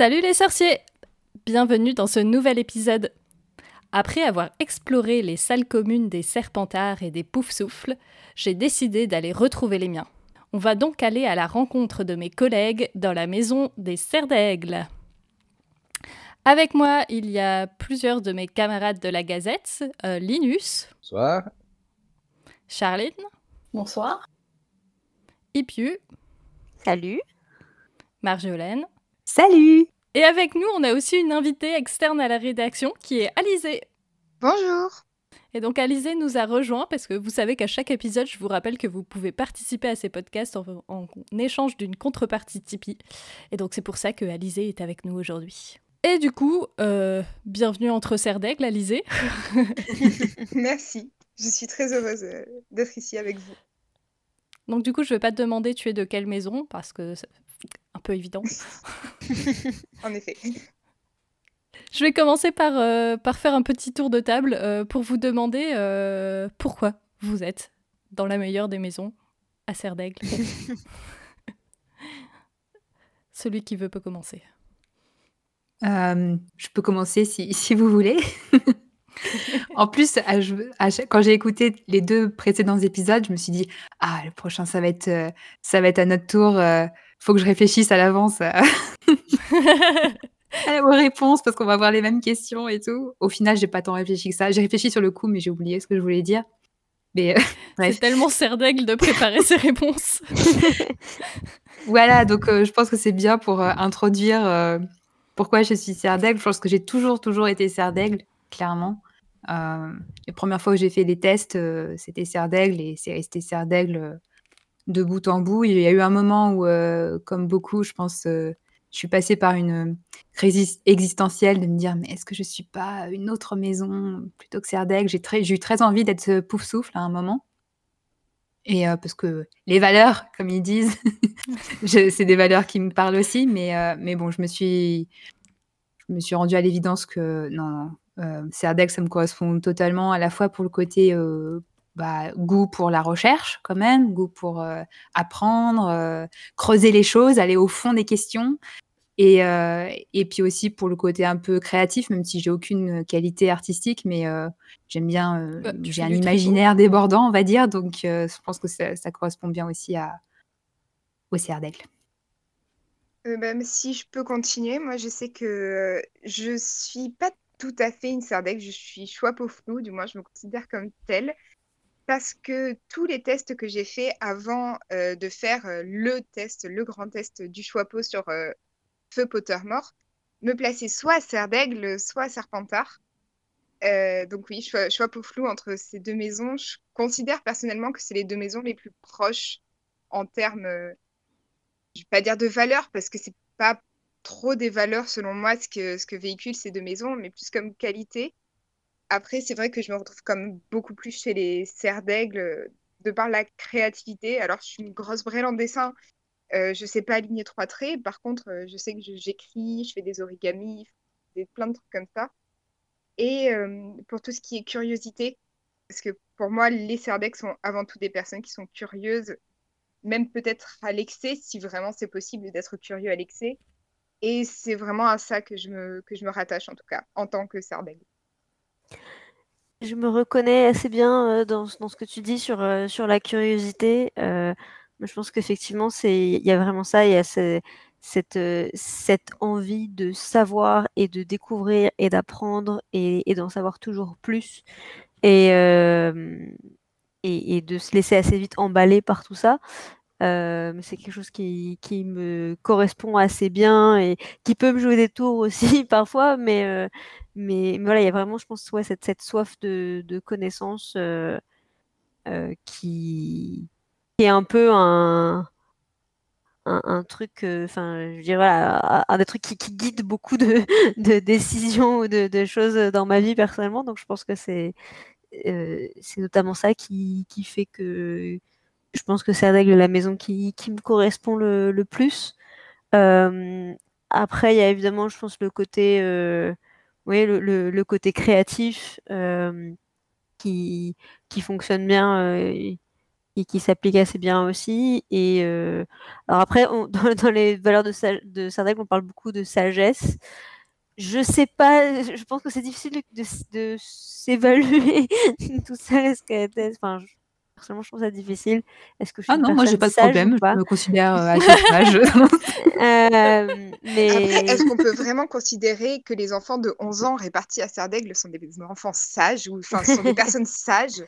Salut les sorciers Bienvenue dans ce nouvel épisode. Après avoir exploré les salles communes des serpentards et des poufs-souffles, j'ai décidé d'aller retrouver les miens. On va donc aller à la rencontre de mes collègues dans la maison des serres d'aigle. Avec moi, il y a plusieurs de mes camarades de la Gazette, euh, Linus. Bonsoir. Charline. Bonsoir. Ipiu. Salut. Marjolaine. Salut Et avec nous, on a aussi une invitée externe à la rédaction qui est Alizée. Bonjour. Et donc Alizée nous a rejoint parce que vous savez qu'à chaque épisode, je vous rappelle que vous pouvez participer à ces podcasts en, en échange d'une contrepartie Tipeee. Et donc c'est pour ça que Alizée est avec nous aujourd'hui. Et du coup, euh, bienvenue entre serres d'aigle, Alizée. Merci. Je suis très heureuse euh, d'être ici avec vous. Donc du coup, je vais pas te demander tu es de quelle maison parce que c'est un peu évident. en effet. Je vais commencer par, euh, par faire un petit tour de table euh, pour vous demander euh, pourquoi vous êtes dans la meilleure des maisons à Serre d'Aigle. Celui qui veut peut commencer. Euh, je peux commencer si, si vous voulez. en plus, à- à quand j'ai écouté les deux précédents épisodes, je me suis dit ah le prochain ça va être ça va être à notre tour. Faut que je réfléchisse à l'avance à, aux réponses parce qu'on va avoir les mêmes questions et tout. Au final, j'ai pas tant réfléchi que ça. J'ai réfléchi sur le coup, mais j'ai oublié ce que je voulais dire. Mais euh. C'est tellement Serre d'Aigle de préparer ses réponses. Voilà, donc euh, je pense que c'est bien pour euh, introduire pourquoi je suis serre d'aigle. Je pense que j'ai toujours, toujours été serre d'aigle, clairement. Les premières fois où j'ai fait les tests, c'était serre d'aigle et c'est resté serre d'aigle de bout en bout. Il y a eu un moment où, euh, comme beaucoup, je pense, euh, je suis passée par une crise existentielle de me dire mais est-ce que je suis pas une autre maison plutôt que d'aigle J'ai très, eu très envie d'être ce pouf souffle à un moment. Et euh, parce que les valeurs, comme ils disent, c'est des valeurs qui me parlent aussi, mais, euh, mais bon, je me suis, je me suis rendue à l'évidence que non, non euh, ça me correspond totalement, à la fois pour le côté euh, bah, goût pour la recherche, quand même, goût pour euh, apprendre, euh, creuser les choses, aller au fond des questions. Et, euh, et puis aussi pour le côté un peu créatif, même si j'ai aucune qualité artistique, mais euh, j'aime bien, euh, Bah, j'ai un imaginaire débordant, on va dire, donc euh, je pense que ça, ça correspond bien aussi à, au CR d'aigle. Euh, bah, si je peux continuer, moi je sais que je suis pas tout à fait une sardaigle, je suis choix flou, du moins je me considère comme telle, parce que tous les tests que j'ai faits avant euh, de faire euh, le test, le grand test du choix peau sur euh, Feu Pottermore, me plaçaient soit à Serdaigle, soit à Serpentard. Donc oui, choix, choix peau flou entre ces deux maisons. Je considère personnellement que c'est les deux maisons les plus proches en termes, je vais pas dire de valeur, parce que c'est pas trop des valeurs selon moi ce que, ce que véhiculent ces deux maisons, mais plus comme qualité. Après, c'est vrai que je me retrouve comme beaucoup plus chez les serres d'aigle euh, de par la créativité. Alors, je suis une grosse brêle en dessin. Euh, je sais pas aligner trois traits. Par contre, euh, je sais que j'écris, je fais des origamis, des, plein de trucs comme ça. Et euh, pour tout ce qui est curiosité, parce que pour moi, les d'aigle sont avant tout des personnes qui sont curieuses, même peut-être à l'excès, si vraiment c'est possible d'être curieux à l'excès. Et c'est vraiment à ça que je me, que je me rattache, en tout cas, en tant que d'aigle. Je me reconnais assez bien euh, dans, ce que tu dis sur, euh, sur la curiosité. Euh, je pense qu'effectivement, il y a vraiment ça, il y a ce- cette, envie de savoir et de découvrir et d'apprendre et, d'en savoir toujours plus et, et de se laisser assez vite emballer par tout ça. Euh, c'est quelque chose qui, qui me correspond assez bien et qui peut me jouer des tours aussi parfois, mais, euh, mais, mais voilà, il y a vraiment, je pense, ouais, cette, cette soif de, de connaissance euh, qui, qui est un peu un, un, truc, enfin, je dire, voilà, un des trucs qui, qui guide beaucoup de, de décisions ou de, de choses dans ma vie personnellement. Donc, je pense que c'est c'est notamment ça qui, qui fait que je pense que c'est avec la maison qui, me correspond le, plus. Euh, après, il y a évidemment, je pense, le côté, euh, oui, le, côté créatif euh, qui, fonctionne bien et qui s'applique assez bien aussi. Et alors après, dans, les valeurs de, de on parle beaucoup de sagesse. Je sais pas, je pense que c'est difficile de, s'évaluer tout ça. Enfin, personnellement, je trouve ça difficile. Est-ce que je suis Ah non, moi j'ai pas de problème, je me considère euh, à cet âge. euh, mais... est-ce qu'on peut vraiment considérer que les enfants de 11 ans répartis à Serdaigle sont des enfants sages ou enfin sont des personnes sages?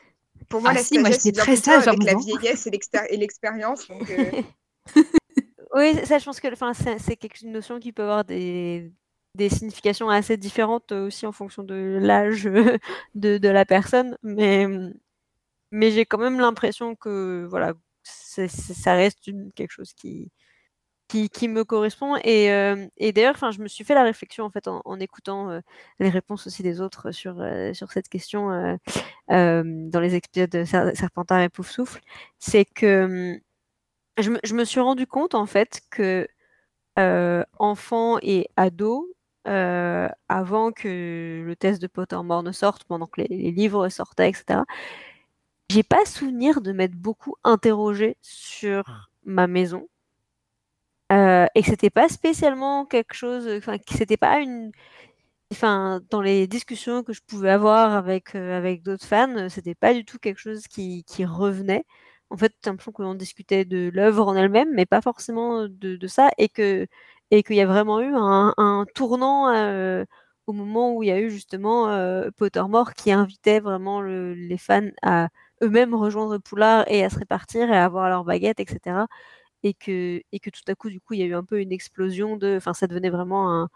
Pour moi, ah la si, sagesse, c'est très sage avec la vieillesse et l'expérience. Euh. oui, ça, je pense que c'est une notion qui peut avoir des, des significations assez différentes aussi en fonction de l'âge de, de, la personne. Mais mais j'ai quand même l'impression que voilà, ça reste quelque chose qui, qui, me correspond. Et, euh, et d'ailleurs, je me suis fait la réflexion en fait en, écoutant euh, les réponses aussi des autres sur, euh, sur cette question dans les épisodes de Serpentard et Pouf Souffle. C'est que je me, je me, suis rendu compte en fait que enfants et ados, avant que le test de Pottermore ne sorte, pendant que les livres sortaient, etc., j'ai pas souvenir de m'être beaucoup interrogée sur ah. ma maison. Euh, et que c'était pas spécialement quelque chose, enfin, que c'était pas une. Enfin, dans les discussions que je pouvais avoir avec, euh, avec d'autres fans, c'était pas du tout quelque chose qui, qui revenait. En fait, j'ai l'impression qu'on discutait de l'œuvre en elle-même, mais pas forcément de, de ça, et que et qu'il y a vraiment eu un, un tournant euh, au moment où il y a eu justement Pottermore qui invitait vraiment les fans à eux-mêmes rejoindre Poulard et à se répartir et à avoir leur baguette, etc. Et que, et que tout à coup, du coup, il y a eu un peu une explosion de. Enfin, ça devenait vraiment un,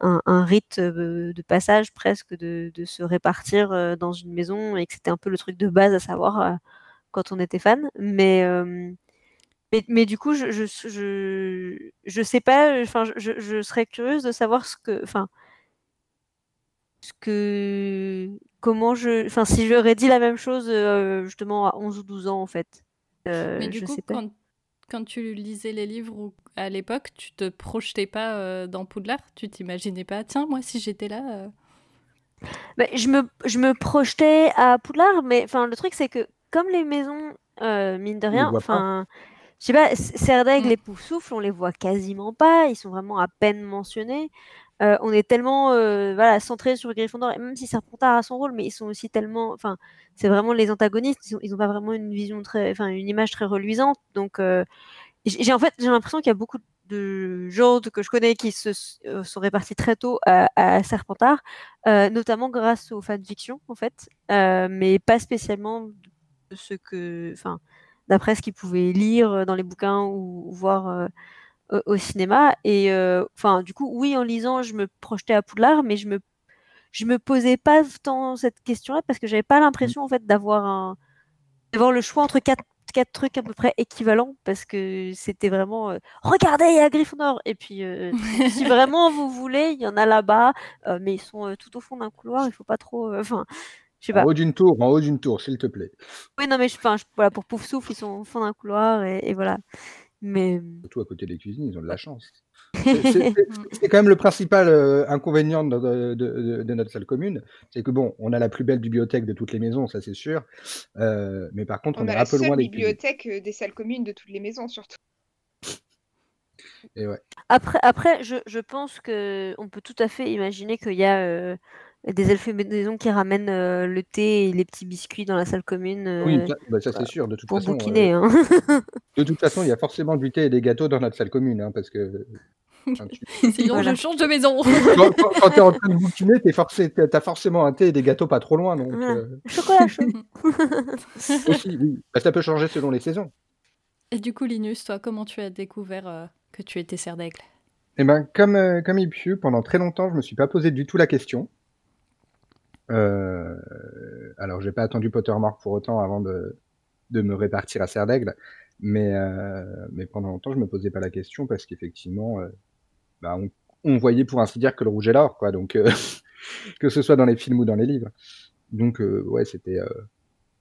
un, rite euh, de passage presque de, de, se répartir euh, dans une maison et que c'était un peu le truc de base à savoir euh, quand on était fan. Mais, mais, mais, du coup, je, je, je, je sais pas, enfin, je, je, serais curieuse de savoir ce que. Enfin, ce que comment je. Enfin, si j'aurais dit la même chose euh, justement à 11 ou 12 ans, en fait. Euh, Mais du coup, quand, quand, tu lisais les livres à l'époque, tu te projetais pas euh, dans Poudlard? Tu t'imaginais pas, tiens, moi, si j'étais là. Bah, je, me, je me projetais à Poudlard, mais enfin, le truc, c'est que comme les maisons, mine de rien, enfin. Je sais pas, Serdaigle mm. et Poufsouffle, on les voit quasiment pas, ils sont vraiment à peine mentionnés. Euh, on est tellement euh, voilà centré sur Gryffondor et même si Serpentard a son rôle mais ils sont aussi tellement enfin c'est vraiment les antagonistes ils ont, pas vraiment une vision très enfin une image très reluisante donc euh, j'ai en fait j'ai l'impression qu'il y a beaucoup de gens que je connais qui se sont répartis très tôt à, Serpentard notamment grâce aux fanfictions en fait mais pas spécialement ce que enfin d'après ce qu'ils pouvaient lire dans les bouquins ou voir au cinéma. Et euh, enfin, du coup, oui, en lisant, je me projetais à Poudlard, mais je me je me posais pas tant cette question-là parce que j'avais pas l'impression en fait d'avoir un d'avoir le choix entre quatre, quatre trucs à peu près équivalents parce que c'était vraiment euh, regardez il y a Gryffondor et puis euh, si vraiment vous voulez il y en a là-bas mais ils sont tout au fond d'un couloir il faut pas trop enfin je sais pas. En haut d'une tour, en haut d'une tour, s'il te plaît. Oui, non, mais je, voilà, pour Pouf Souffle, ils sont au fond d'un couloir et, et voilà. Mais... Surtout à côté des cuisines, ils ont de la chance. C'est quand même le principal euh, inconvénient de, notre salle commune, c'est que bon, on a la plus belle bibliothèque de toutes les maisons, ça c'est sûr, euh, mais par contre, on, est un peu loin des bibliothèques euh, des salles communes de toutes les maisons surtout. Et ouais. Après, après je, je pense qu'on peut tout à fait imaginer qu'il y a des elfes maison qui ramènent euh, le thé et les petits biscuits dans la salle commune. oui, euh, ça, bah, c'est sûr. De toute pour façon, bouquiner. Euh, hein. de toute façon, il y a forcément du thé et des gâteaux dans notre salle commune, hein, parce que. Sinon, je change de maison. quand, tu es en train de bouquiner, tu as forcément un thé et des gâteaux pas trop loin. Donc, Chocolat chaud. Aussi, oui. Bah, ça peut changer selon les saisons. Et du coup, Linus, toi, comment tu as découvert que tu étais serre d'aigle eh ben, comme, comme Ipsu, pendant très longtemps, je me suis pas posé du tout la question. Euh, alors, j'ai pas attendu Pottermore pour autant avant de, de me répartir à Serre d'Aigle, mais, euh, mais pendant longtemps, je me posais pas la question parce qu'effectivement, euh, bah, on, on, voyait pour ainsi dire que le rouge est l'or, quoi. Donc, euh, que ce soit dans les films ou dans les livres. Donc, euh, ouais, c'était.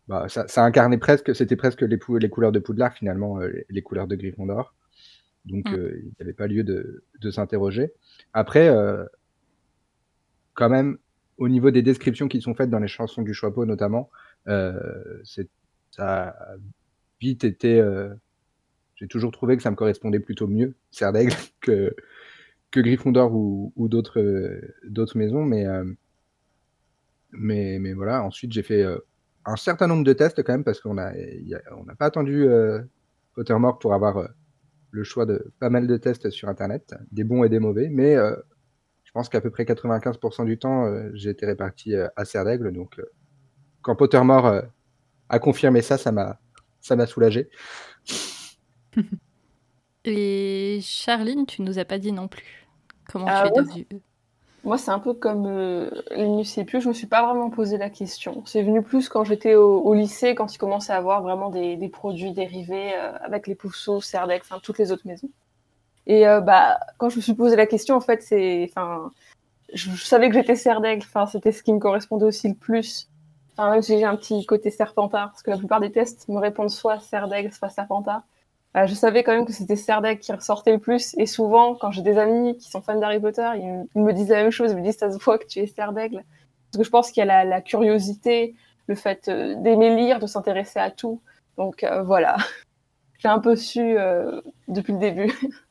Bah, ça, ça, incarnait presque, c'était presque les, les, couleurs de Poudlard finalement, les, couleurs de Gryffondor. Donc, mmh. il n'y avait pas lieu de, de s'interroger. Après, quand même, au niveau des descriptions qui sont faites dans les chansons du Choixpeau notamment, euh, ça, vite été, j'ai toujours trouvé que ça me correspondait plutôt mieux, Serre d'Aigle, que que Gryffondor ou ou d'autres, d'autres maisons, mais voilà. Ensuite, j'ai fait, un certain nombre de tests quand même parce qu'on a on n'a pas attendu, Pottermore pour avoir, le choix de pas mal de tests sur internet, des bons et des mauvais, mais pense qu'à peu près 95% du temps, j'ai été réparti, à Serre d'Aigle donc quand Pottermore, a confirmé ça, ça m'a ça m'a soulagé. Et Charline, tu nous as pas dit non plus. Comment Ah tu es ouais, devenue Moi, c'est un peu comme euh, Linus et Pieux, je me suis pas vraiment posé la question. C'est venu plus quand j'étais au, au lycée, quand il commençait à avoir vraiment des, des produits dérivés euh, avec les Poufsous, Serdec, enfin toutes les autres maisons. Et euh, bah, quand je me suis posé la question, en fait, c'est, enfin, je, savais que j'étais Serdec, enfin, c'était ce qui me correspondait aussi le plus. Enfin, même si j'ai un petit côté Serpentard, parce que la plupart des tests me répondent soit Serdec, soit Serpentard. Bah, je savais quand même que c'était Serdec qui ressortait le plus. Et souvent, quand j'ai des amis qui sont fans d'Harry Potter, ils, me- disent la même chose. Ils me disent, ça se voit que tu es Serdaigle. Parce que je pense qu'il y a la, curiosité, le fait euh, d'aimer lire, de s'intéresser à tout. Donc euh, voilà. J'ai un peu su depuis le début.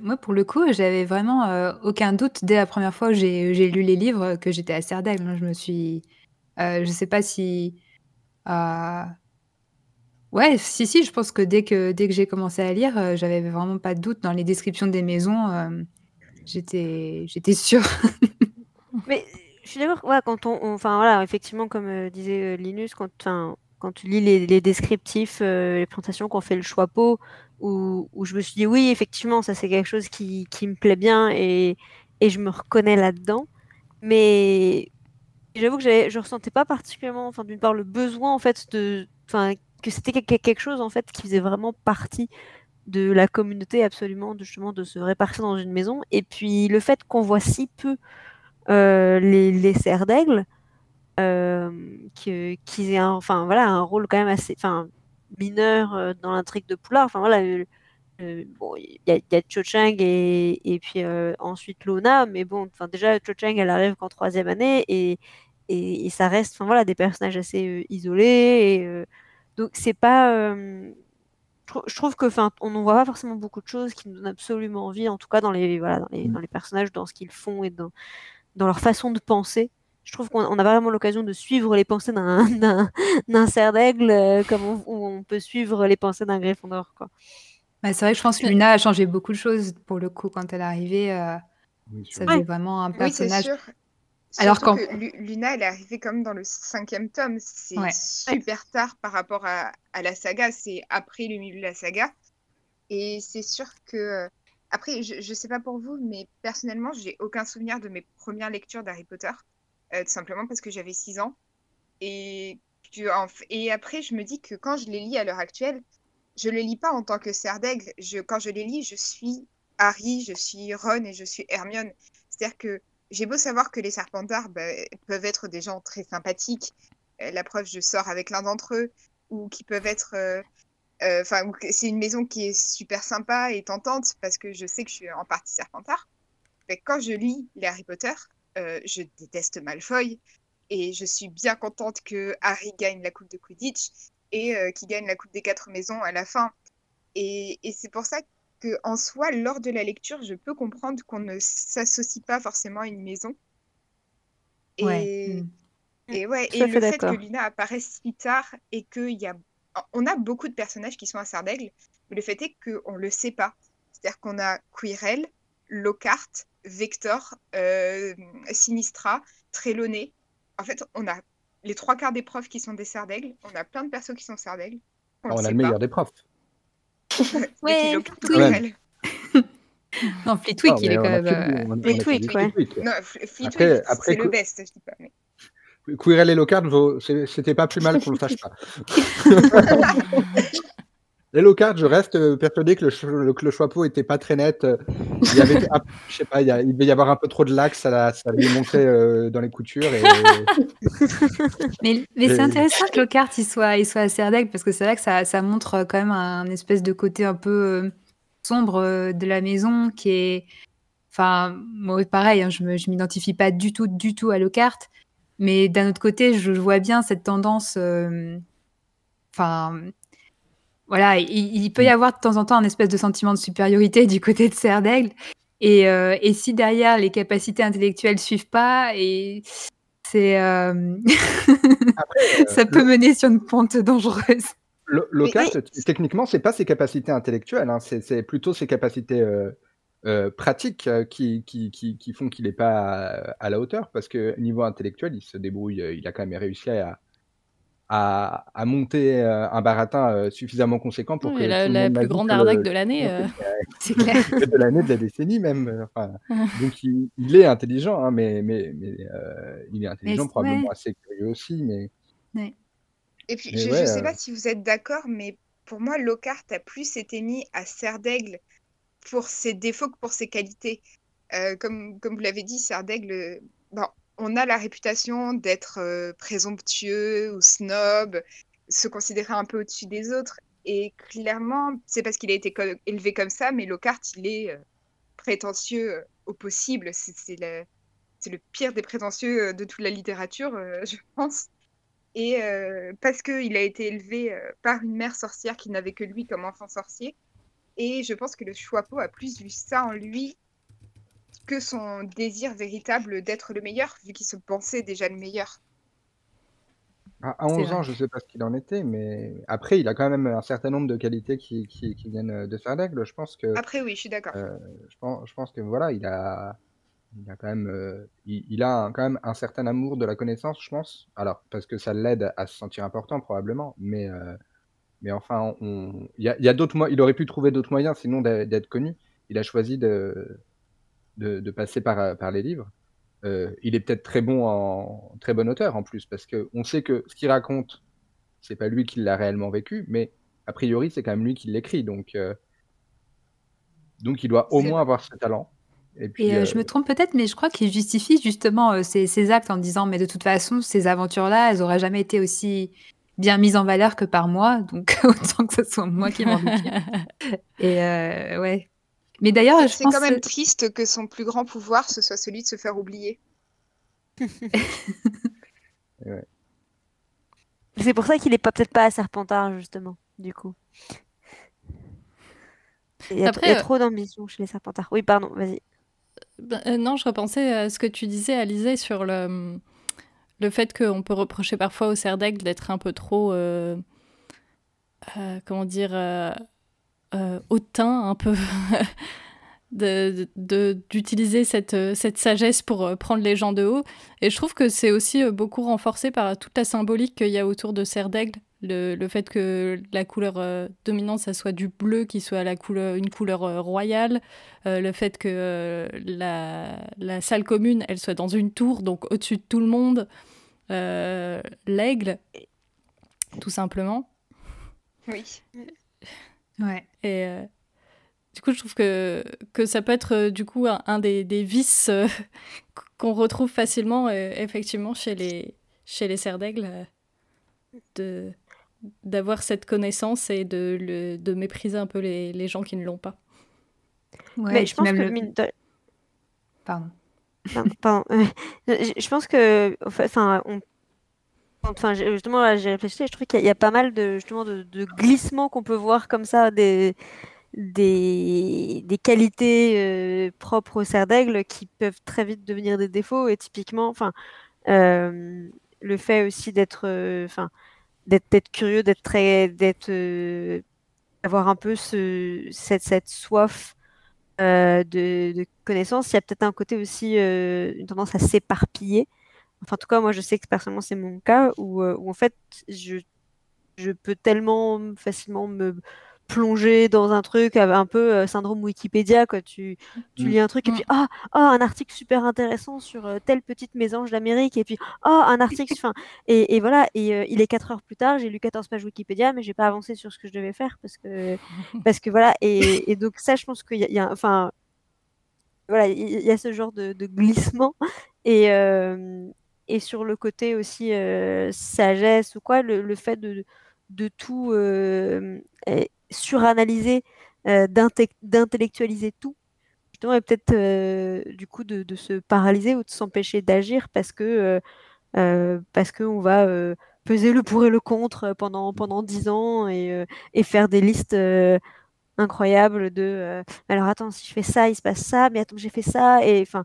Moi, pour le coup, j'avais vraiment euh, aucun doute dès la première fois où j'ai lu les livres que j'étais d'Aigle. Moi, Je me suis. euh, je sais pas si. euh, Ouais, si, si, je pense que dès que, dès que j'ai commencé à lire, j'avais vraiment pas de doute dans les descriptions des maisons. j'étais sûre. Mais je suis d'accord, ouais, quand on, enfin voilà, effectivement, comme disait Linus, quand, quand tu lis les, descriptifs, euh, les présentations qu'on fait le choix pot, où, je me suis dit oui, effectivement, ça c'est quelque chose qui, me plaît bien et, je me reconnais là-dedans. Mais j'avoue que je ressentais pas particulièrement, enfin d'une part le besoin en fait de, enfin que c'était quelque chose en fait qui faisait vraiment partie de la communauté absolument justement de se répartir dans une maison et puis le fait qu'on voit si peu euh, les, les serres d'aigle euh, qu'ils aient un, enfin voilà un rôle quand même assez enfin mineur euh, dans l'intrigue de Poulard enfin voilà euh, bon il y a, y a Cho Chang et, et puis euh, ensuite Lona mais bon enfin déjà Cho Chang elle arrive qu'en troisième année et, et, et ça reste enfin voilà des personnages assez euh, isolés et, donc c'est pas je trou- je trouve que enfin on ne voit pas forcément beaucoup de choses qui nous donnent absolument envie en tout cas dans les voilà dans les, dans les personnages dans ce qu'ils font et dans dans leur façon de penser. Je trouve qu'on on a vraiment l'occasion de suivre les pensées d'un cerf d'aigle euh, comme on, où on peut suivre les pensées d'un Gryffondor quoi. Bah, c'est vrai que je pense que Luna a changé beaucoup de choses pour le coup quand elle est arrivée. euh, Oui, ça faisait vraiment un Oui, c'est personnage. sûr. Alors qu'en- que Lu- Luna, elle est arrivée comme dans le cinquième tome. C'est Ouais. super tard par rapport à, à la saga. C'est après le milieu de la saga. Et c'est sûr que... euh, Après, je, je sais pas pour vous, mais personnellement, j'ai aucun souvenir de mes premières lectures d'Harry Potter. Euh, tout simplement parce que j'avais 6 ans. Et, et après, je me dis que quand je les lis à l'heure actuelle, je les lis pas en tant que cerf d'aigle. Je, quand je les lis, je suis Harry, je suis Ron et je suis Hermione. C'est-à-dire que j'ai beau savoir que les Serpentards bah, peuvent être des gens très sympathiques, euh, la preuve, je sors avec l'un d'entre eux, ou qui peuvent être. euh, Enfin, c'est une maison qui est super sympa et tentante parce que je sais que je suis en partie Serpentard. Mais quand je lis les Harry Potter, euh, je déteste Malfoy et je suis bien contente que Harry gagne la Coupe de Quidditch et euh, qu'il gagne la Coupe des Quatre Maisons à la fin. Et, et c'est pour ça que, en soi, lors de la lecture, je peux comprendre qu'on ne s'associe pas forcément à une maison. Et, Ouais. mm. et ouais, et le fait que. Luna apparaisse si tard et qu'il y a... On a beaucoup de personnages qui sont à Sardaigle, mais le fait est qu'on ne le sait pas. C'est-à-dire qu'on a Quirrell, Lockhart, Vector, euh, Sinistra, Trelawney. En fait, on a les trois quarts des profs qui sont des Sardaigle. On a plein de persos qui sont. On, Ah, on le a le meilleur pas. des profs. Ouais. Quirrell Non, Flitwick, Non, il est quand même. euh, du ouais. Non, Fleetwick, Après- après, c'est le best, je dis pas. Mais... Quirrell et Lockhart, c'était pas plus mal qu'on le sache pas. Les Lockhart, je reste euh, persuadé que le, le, que le était pas très net. euh, Il y avait, ah, je sais pas, il, y a- il devait y avoir un peu trop de lac, ça, la- ça lui euh, dans les coutures. Et... Mais, mais c'est intéressant que Lockhart il soit, il soit à Serdaigle parce que c'est vrai que ça, ça montre quand même un espèce de côté un peu sombre de la maison qui est. Enfin, moi, pareil, hein, je je m'identifie pas du tout, du tout à Lockhart. Mais d'un autre côté, je vois bien cette tendance. euh, Enfin. Voilà, il, il peut y avoir de temps en temps un espèce de sentiment de supériorité du côté de Serre d'Aigle. Et, euh, et si derrière les capacités intellectuelles suivent pas, et c'est euh, Après, ça euh, peut mener sur une pente dangereuse. Lo- Lockhart, techniquement, c'est pas ses capacités intellectuelles, hein, c'est c'est plutôt ses capacités euh, euh, pratiques euh, qui, qui, qui, qui font qu'il n'est pas à, à la hauteur. Parce que niveau intellectuel, il se débrouille, euh, il a quand même réussi à, à, à monter euh, un baratin euh, suffisamment conséquent pour Oui, que la, tout le la monde plus grande le- arnaque de l'année. euh. C'est clair. de l'année, de la décennie même. enfin, donc il, il est intelligent, hein, mais, mais, mais euh, il est intelligent, Mais- probablement ouais. assez curieux aussi. Mais Et puis, Mais je ouais, ne sais euh, pas si vous êtes d'accord, mais pour moi, Lockhart a plus été mis à serre d'aigle pour ses défauts que pour ses qualités. Euh, comme, comme vous l'avez dit, serre d'aigle, euh, bon, on a la réputation d'être euh, présomptueux ou snob, se considérer un peu au-dessus des autres. Et clairement, c'est parce qu'il a été élevé comme ça, mais Lockhart, il est euh, prétentieux euh, au possible. C'est le, pire des prétentieux de toute la littérature, je pense. Et parce qu'il a été élevé par une mère sorcière qui n'avait que lui comme enfant sorcier. Et je pense que le Choixpeau a plus vu ça en lui que son désir véritable d'être le meilleur, vu qu'il se pensait déjà le meilleur? à, à C'est 11 vrai. ans, je sais pas ce qu'il en était, mais après, il a quand même un certain nombre de qualités qui, qui, qui viennent de Serre d'Aigle. Je pense que, Après, oui, je suis d'accord. euh, je pense, je pense que voilà, il a, il a quand même, euh, il, il a un- quand même un certain amour de la connaissance, je pense. Alors, parce que ça l'aide à se sentir important, probablement, mais, euh, mais enfin, on, il y a, il y a d'autres moyens, il aurait pu trouver d'autres moyens, sinon d'être connu. Il a choisi de, de, de passer par, par les livres. Euh, il est peut-être très bon en très bon auteur en plus, parce que on sait que ce qu'il raconte, c'est pas lui qui l'a réellement vécu, mais a priori c'est quand même lui qui l'écrit, donc euh, donc il doit au moins avoir ce talent. Et puis Et euh, euh, je me trompe peut-être, mais je crois qu'il justifie justement euh, ses, ses actes en disant mais de toute façon, ces aventures-là, elles auraient jamais été aussi bien mises en valeur que par moi, donc autant que ce soit moi qui m'en occupe. Et euh, ouais. Mais d'ailleurs, C'est je c'est pense quand même triste que son plus grand pouvoir, ce soit celui de se faire oublier. C'est pour ça qu'il est pas peut-être pas à Serpentard, justement, du coup. Il y a, Après, il y a euh, trop d'ambition chez les Serpentards. Oui, pardon, vas-y. Ben, euh, non, je repensais à ce que tu disais, Alizé, sur le, le fait qu'on peut reprocher parfois au cerf d'aigle d'être un peu trop, euh, euh, comment dire, euh, un peu, d'utiliser cette, euh, cette sagesse pour euh, prendre les gens de haut. Et je trouve que c'est aussi euh, beaucoup renforcé par toute la symbolique qu'il y a autour de cerf d'aigle. Le, le fait que la couleur dominante, ça soit du bleu, qui soit la couleur, une couleur royale, le fait que la, la salle commune, elle soit dans une tour, donc au-dessus de tout le monde, l'aigle, tout simplement. Oui. Ouais. Et euh, du coup, je trouve que, que ça peut être euh, du coup un, un des, des vices euh, qu'on retrouve facilement, euh, effectivement, chez les, chez les cerfs d'aigle, euh, de d'avoir cette connaissance et de, le, de mépriser un peu les, les gens qui ne l'ont pas. Ouais, Mais je pense que le- mine de- Pardon. Pardon, pardon. Je je pense que, enfin, on- enfin, justement, j'ai réfléchi je trouve qu'il y, a- pas mal de, justement, de, glissements qu'on peut voir comme ça, des, des, qualités euh, propres au cerf d'aigle qui peuvent très vite devenir des défauts. Et typiquement, enfin, euh, le fait aussi d'être, euh, curieux, d'être très, un peu ce, cette, soif de, de connaissances. Il y a peut-être un côté aussi, une tendance à s'éparpiller. Enfin, en tout cas, moi, je sais que personnellement, c'est mon cas où, euh, où en fait, je, je peux tellement facilement me plonger dans un truc un peu euh, syndrome Wikipédia quoi tu, tu Mm. lis un truc et Mm. puis ah ah, un article super intéressant sur euh, telle petite mésange d'Amérique et puis ah un article enfin et, et voilà et euh, il est 4 heures plus tard j'ai lu 14 pages Wikipédia mais j'ai pas avancé sur ce que je devais faire parce que parce que voilà et, et donc ça je pense qu'il y a, il y a- enfin voilà il y, a ce genre de, de glissement et et sur le côté aussi euh, sagesse ou quoi le, fait de de tout euh, suranalyser euh, d'inte- d'intellectualiser tout et peut-être du coup de, se paralyser ou de s'empêcher d'agir parce que parce qu'on va peser le pour et le contre pendant pendant dix ans et, et faire des listes incroyables de alors attends si je fais ça il se passe ça mais attends j'ai fait ça et enfin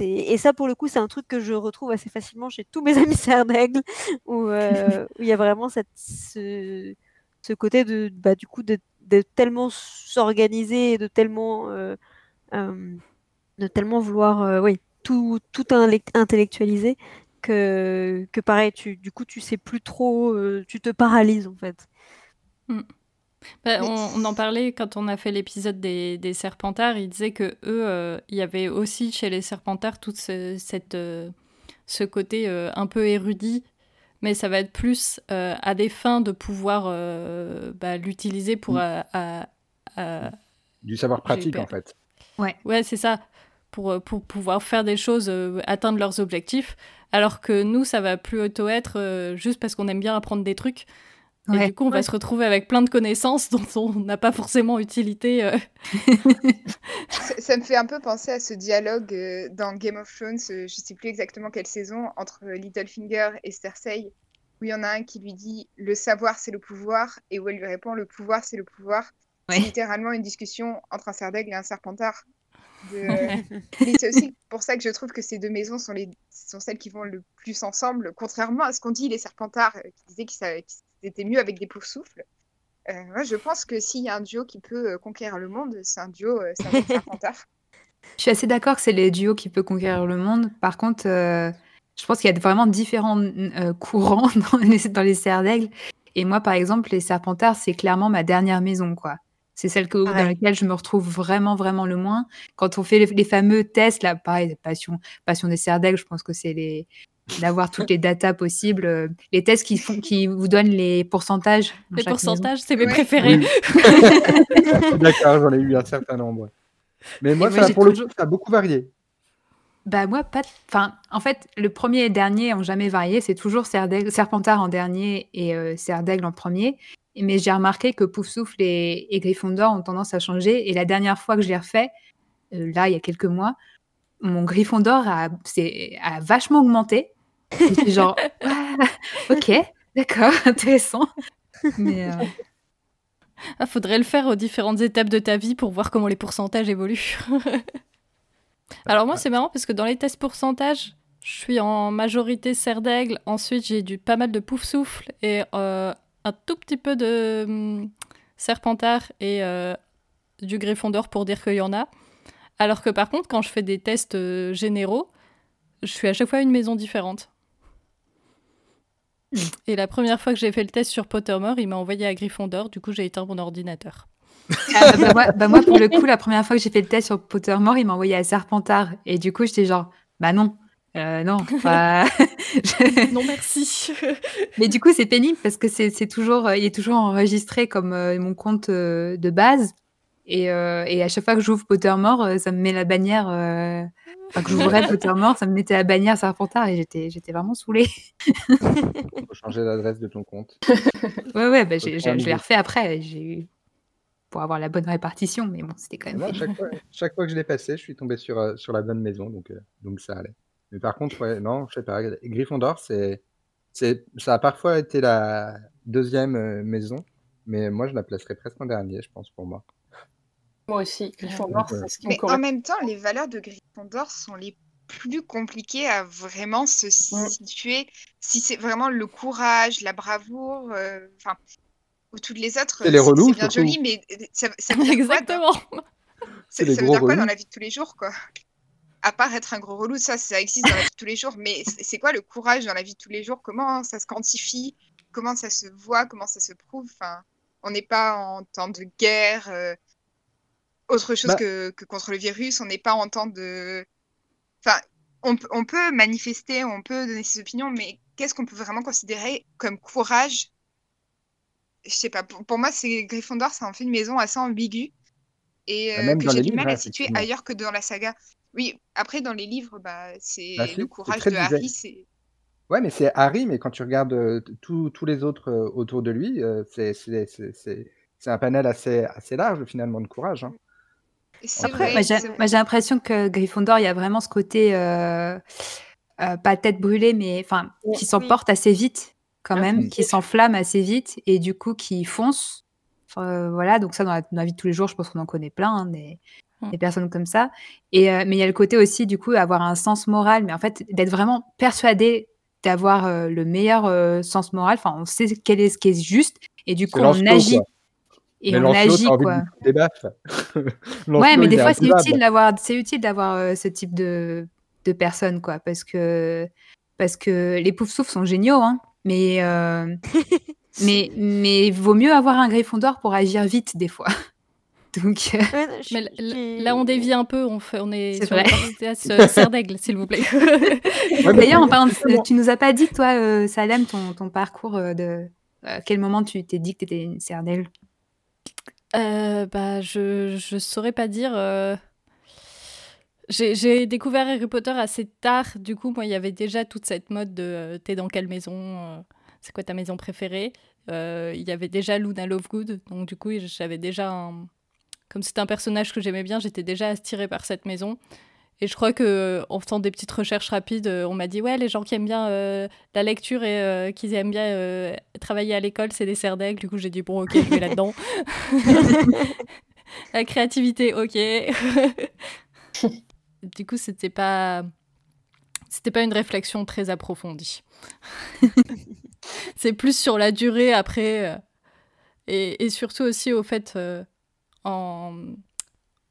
et ça pour le coup c'est un truc que je retrouve assez facilement chez tous mes amis serre d'aigle où, il y a vraiment ce, côté de bah, du coup de, tellement s'organiser et de tellement de tellement vouloir oui tout tout intellectualiser que, que pareil, tu, du coup, tu sais plus trop, euh, tu te paralyses en fait. Mm. Bah, on, en parlait quand on a fait l'épisode des, des, Serpentards. Ils disaient que eux, euh, il y avait aussi chez les Serpentards tout ce, cette, euh, ce côté un peu érudit, mais ça va être plus à des fins de pouvoir bah, l'utiliser pour. Mm. du savoir pratique en fait. Ouais, ouais c'est ça. Pour, pour pouvoir faire des choses, atteindre leurs objectifs. Alors que nous, ça va plutôt être euh, juste parce qu'on aime bien apprendre des trucs. Et du coup, on va se retrouver avec plein de connaissances dont on n'a pas forcément utilité. Euh. ça, me fait un peu penser à ce dialogue euh, dans Game of Thrones, je ne sais plus exactement quelle saison, entre Littlefinger et Cersei, où il y en a un qui lui dit le savoir c'est le pouvoir, et où elle lui répond le pouvoir c'est le pouvoir. C'est littéralement une discussion entre un Serdaigle et un Serpentard. c'est aussi pour ça que je trouve que ces deux maisons sont, les... sont celles qui vont le plus ensemble, contrairement à ce qu'ont dit les Serpentards, euh, qui disaient qu'ils étaient mieux avec des poufs souffles. Euh, moi, je pense que s'il y a un duo qui peut euh, conquérir le monde, c'est un duo euh, Serpentard. je suis assez d'accord que c'est les duos qui peuvent conquérir le monde. Par contre, je pense qu'il y a vraiment différents courants dans les, dans les serres d'aigle. Et moi, par exemple, les Serpentards, c'est clairement ma dernière maison, quoi. C'est celle que, dans laquelle je me retrouve vraiment, vraiment le moins. Quand on fait les, fameux tests, là, pareil, passion, passion des serres je pense que c'est les d'avoir toutes les datas possibles. Euh, les tests qui, font, qui vous donnent les pourcentages. Les pourcentages, c'est mes préférés. D'accord, j'en ai eu un certain nombre. Mais moi, ça, pour le jeu, ça a beaucoup varié. Bah moi, pas. Enfin, en fait, le premier et le dernier ont jamais varié. C'est toujours Serpentard en dernier et euh, en premier. Mais j'ai remarqué que Poufsouffle et, et Gryffondor ont tendance à changer. Et la dernière fois que je l'ai refait, euh, là, il y a quelques mois, mon Gryffondor a, a vachement augmenté. genre, ok, d'accord, intéressant. Mais. Euh... Ah, faudrait le faire aux différentes étapes de ta vie pour voir comment les pourcentages évoluent. Alors moi, c'est marrant parce que dans les tests pourcentages, je suis en majorité serre d'aigle. Ensuite, j'ai du pas mal de pouf souffle et euh, un tout petit peu de hum, Serpentard et euh, du Gryffondor pour dire qu'il y en a. Alors que par contre, quand je fais des tests euh, généraux, je suis à chaque fois à une maison différente. Hmm. Et la première fois que j'ai fait le test sur Pottermore, il m'a envoyé à Gryffondor, du coup j'ai éteint mon ordinateur. Ah, bah, moi, bah, moi, pour le coup, la première fois que j'ai fait le test sur Pottermore, il m'a envoyé à Serpentard. Et du coup, j'étais genre, bah non, euh, non, non merci. Mais du coup, c'est pénible parce que c'est toujours, euh, il est toujours enregistré comme euh, mon compte de base. Et, et, à chaque fois que j'ouvre Pottermore, ça me met la bannière. Enfin, que j'ouvrais Pottermore, ça me mettait la bannière Serpentard et j'étais, j'étais vraiment saoulée. Faut changer l'adresse de ton compte. Ouais, ouais, bah, je l'ai refait après. J'ai pour avoir la bonne répartition, mais bon, c'était quand même. Moi, chaque, fois, chaque, fois, que je l'ai passé, je suis tombé sur, sur la bonne maison, donc, donc ça allait. Mais par contre, ouais, non, je sais pas. Gryffondor, c'est, c'est, ça a parfois été la deuxième euh, maison, mais moi, je la placerais presque en dernier, je pense, pour moi. Moi aussi, Gryffondor, c'est ce qui Mais en même temps, les valeurs de Gryffondor sont les plus compliquées à vraiment se mm. situer. Si c'est vraiment le courage, la bravoure, euh, enfin, ou toutes les autres, c'est, les relous, c'est bien joli, mais ça, ça veut dire Exactement. Quoi, ça, ça veut dire quoi dans la vie de tous les jours, quoi? À part être un gros relou, ça, ça existe dans la vie de tous les jours, mais c'est quoi le courage dans la vie de tous les jours? Comment ça se quantifie? Comment ça se voit? Comment ça se prouve? Enfin, On n'est pas en temps de guerre, euh, autre chose bah que, contre le virus, on n'est pas en temps de... Enfin, on, on, peut manifester, on peut donner ses opinions, mais qu'est-ce qu'on peut vraiment considérer comme courage? Je sais pas, pour, moi, c'est Gryffondor, ça en fait une maison assez ambiguë et bah, euh, que j'ai du mal à situer ailleurs que dans la saga. Oui, après, dans les livres, bah, c'est bah, le courage de Harry. C'est... Ouais, mais c'est Harry, mais quand tu regardes euh, tous les autres euh, autour de lui, c'est, c'est, c'est, c'est un panel assez, assez large finalement de courage. Hein. Après, moi, j'ai, l'impression que Gryffondor, il y a vraiment ce côté, pas tête brûlée, mais enfin, qui s'emporte assez vite. quand Ah, même, c'est qui s'enflamment assez vite et du coup qui. Enfin, euh, voilà, donc ça dans la, dans la vie de tous les jours, je pense qu'on en connaît plein, hein, des, Mm. des personnes comme ça. Et, euh, mais il y a le côté aussi, du coup, avoir un sens moral, mais en fait, d'être vraiment persuadé d'avoir euh, le meilleur euh, sens moral. Enfin, on sait quel est ce qui est juste et du coup, on agit. quoi. Et Mais on agit, quoi. des baffes. Ouais, mais des est fois, c'est utile d'avoir, c'est utile d'avoir euh, ce type de, de personnes, quoi, parce que, parce que les poufs souffles sont géniaux, hein, mais, euh, mais, mais vaut mieux avoir un griffon d'or pour agir vite, des fois. Donc, euh, Ouais, non, je- Mais l- j'ai- là, on dévie un peu, on, fait, on est C'est sur vrai. serre d'aigle, s'il vous plaît. Ouais, d'ailleurs, en parlant de- justement. tu nous as pas dit, toi, euh, Salem, ton, ton parcours euh, de, à quel moment tu t'es dit que tu étais une serdelle Euh, bah, je je saurais pas dire. euh, J'ai découvert Harry Potter assez tard. Du coup, moi, il y avait déjà toute cette mode de euh, t'es dans quelle maison C'est quoi ta maison préférée Il y avait déjà Luna Lovegood. Donc, du coup, j'avais déjà. Comme c'était un personnage que j'aimais bien, j'étais déjà attirée par cette maison. Et je crois que en faisant des petites recherches rapides, euh, on m'a dit ouais, les gens qui aiment bien euh, la lecture et euh, qui aiment bien euh, travailler à l'école, c'est des serres. Du coup, j'ai dit bon, ok, je vais là-dedans. la créativité, ok. du coup, c'était pas c'était pas une réflexion très approfondie. c'est plus sur la durée après et, et surtout aussi au fait en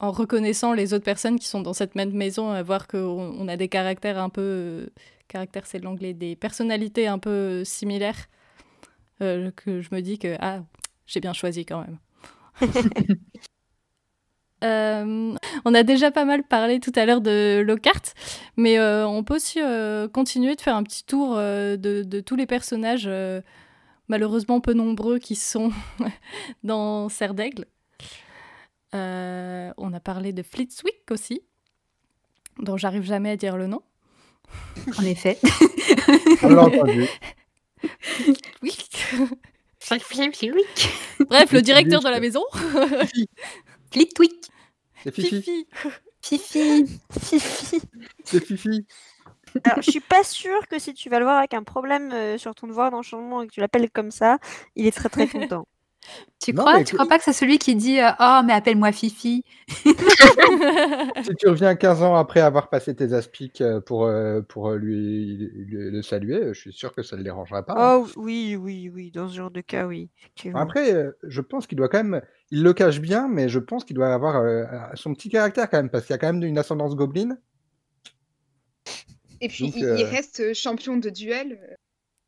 en reconnaissant les autres personnes qui sont dans cette même maison, à voir qu'on on a des caractères un peu. euh, caractères, c'est l'anglais, des personnalités un peu similaires, euh, que je me dis que, ah, j'ai bien choisi quand même. Euh, on a déjà pas mal parlé tout à l'heure de Lockhart, mais euh, on peut aussi euh, continuer de faire un petit tour euh, de, de tous les personnages, euh, malheureusement peu nombreux, qui sont dans Serre d'Aigle. Euh, on a parlé de Flitwick aussi, dont j'arrive jamais à dire le nom. En effet. On l'a entendu. Flitwick. Bref, le directeur de la maison. Flitwick. C'est Fifi. Fifi. Fifi. Fifi. C'est Fifi. Alors, je suis pas sûre que si tu vas le voir avec un problème euh, sur ton devoir d'enchaînement et que tu l'appelles comme ça, il est très très content. Tu Non, crois, mais tu crois pas que c'est celui qui dit euh, Oh, mais appelle-moi Fifi? Si tu reviens 15 ans après avoir passé tes aspics euh, pour, euh, pour lui, lui- le saluer, je suis sûr que ça ne le dérangera pas. hein. Oh oui, oui, oui, dans ce genre de cas, oui. effectivement. Après, je pense qu'il doit quand même. Il le cache bien, mais je pense qu'il doit avoir euh, son petit caractère quand même, parce qu'il y a quand même une ascendance gobelin. Et puis, Donc, il, euh, il reste champion de duel.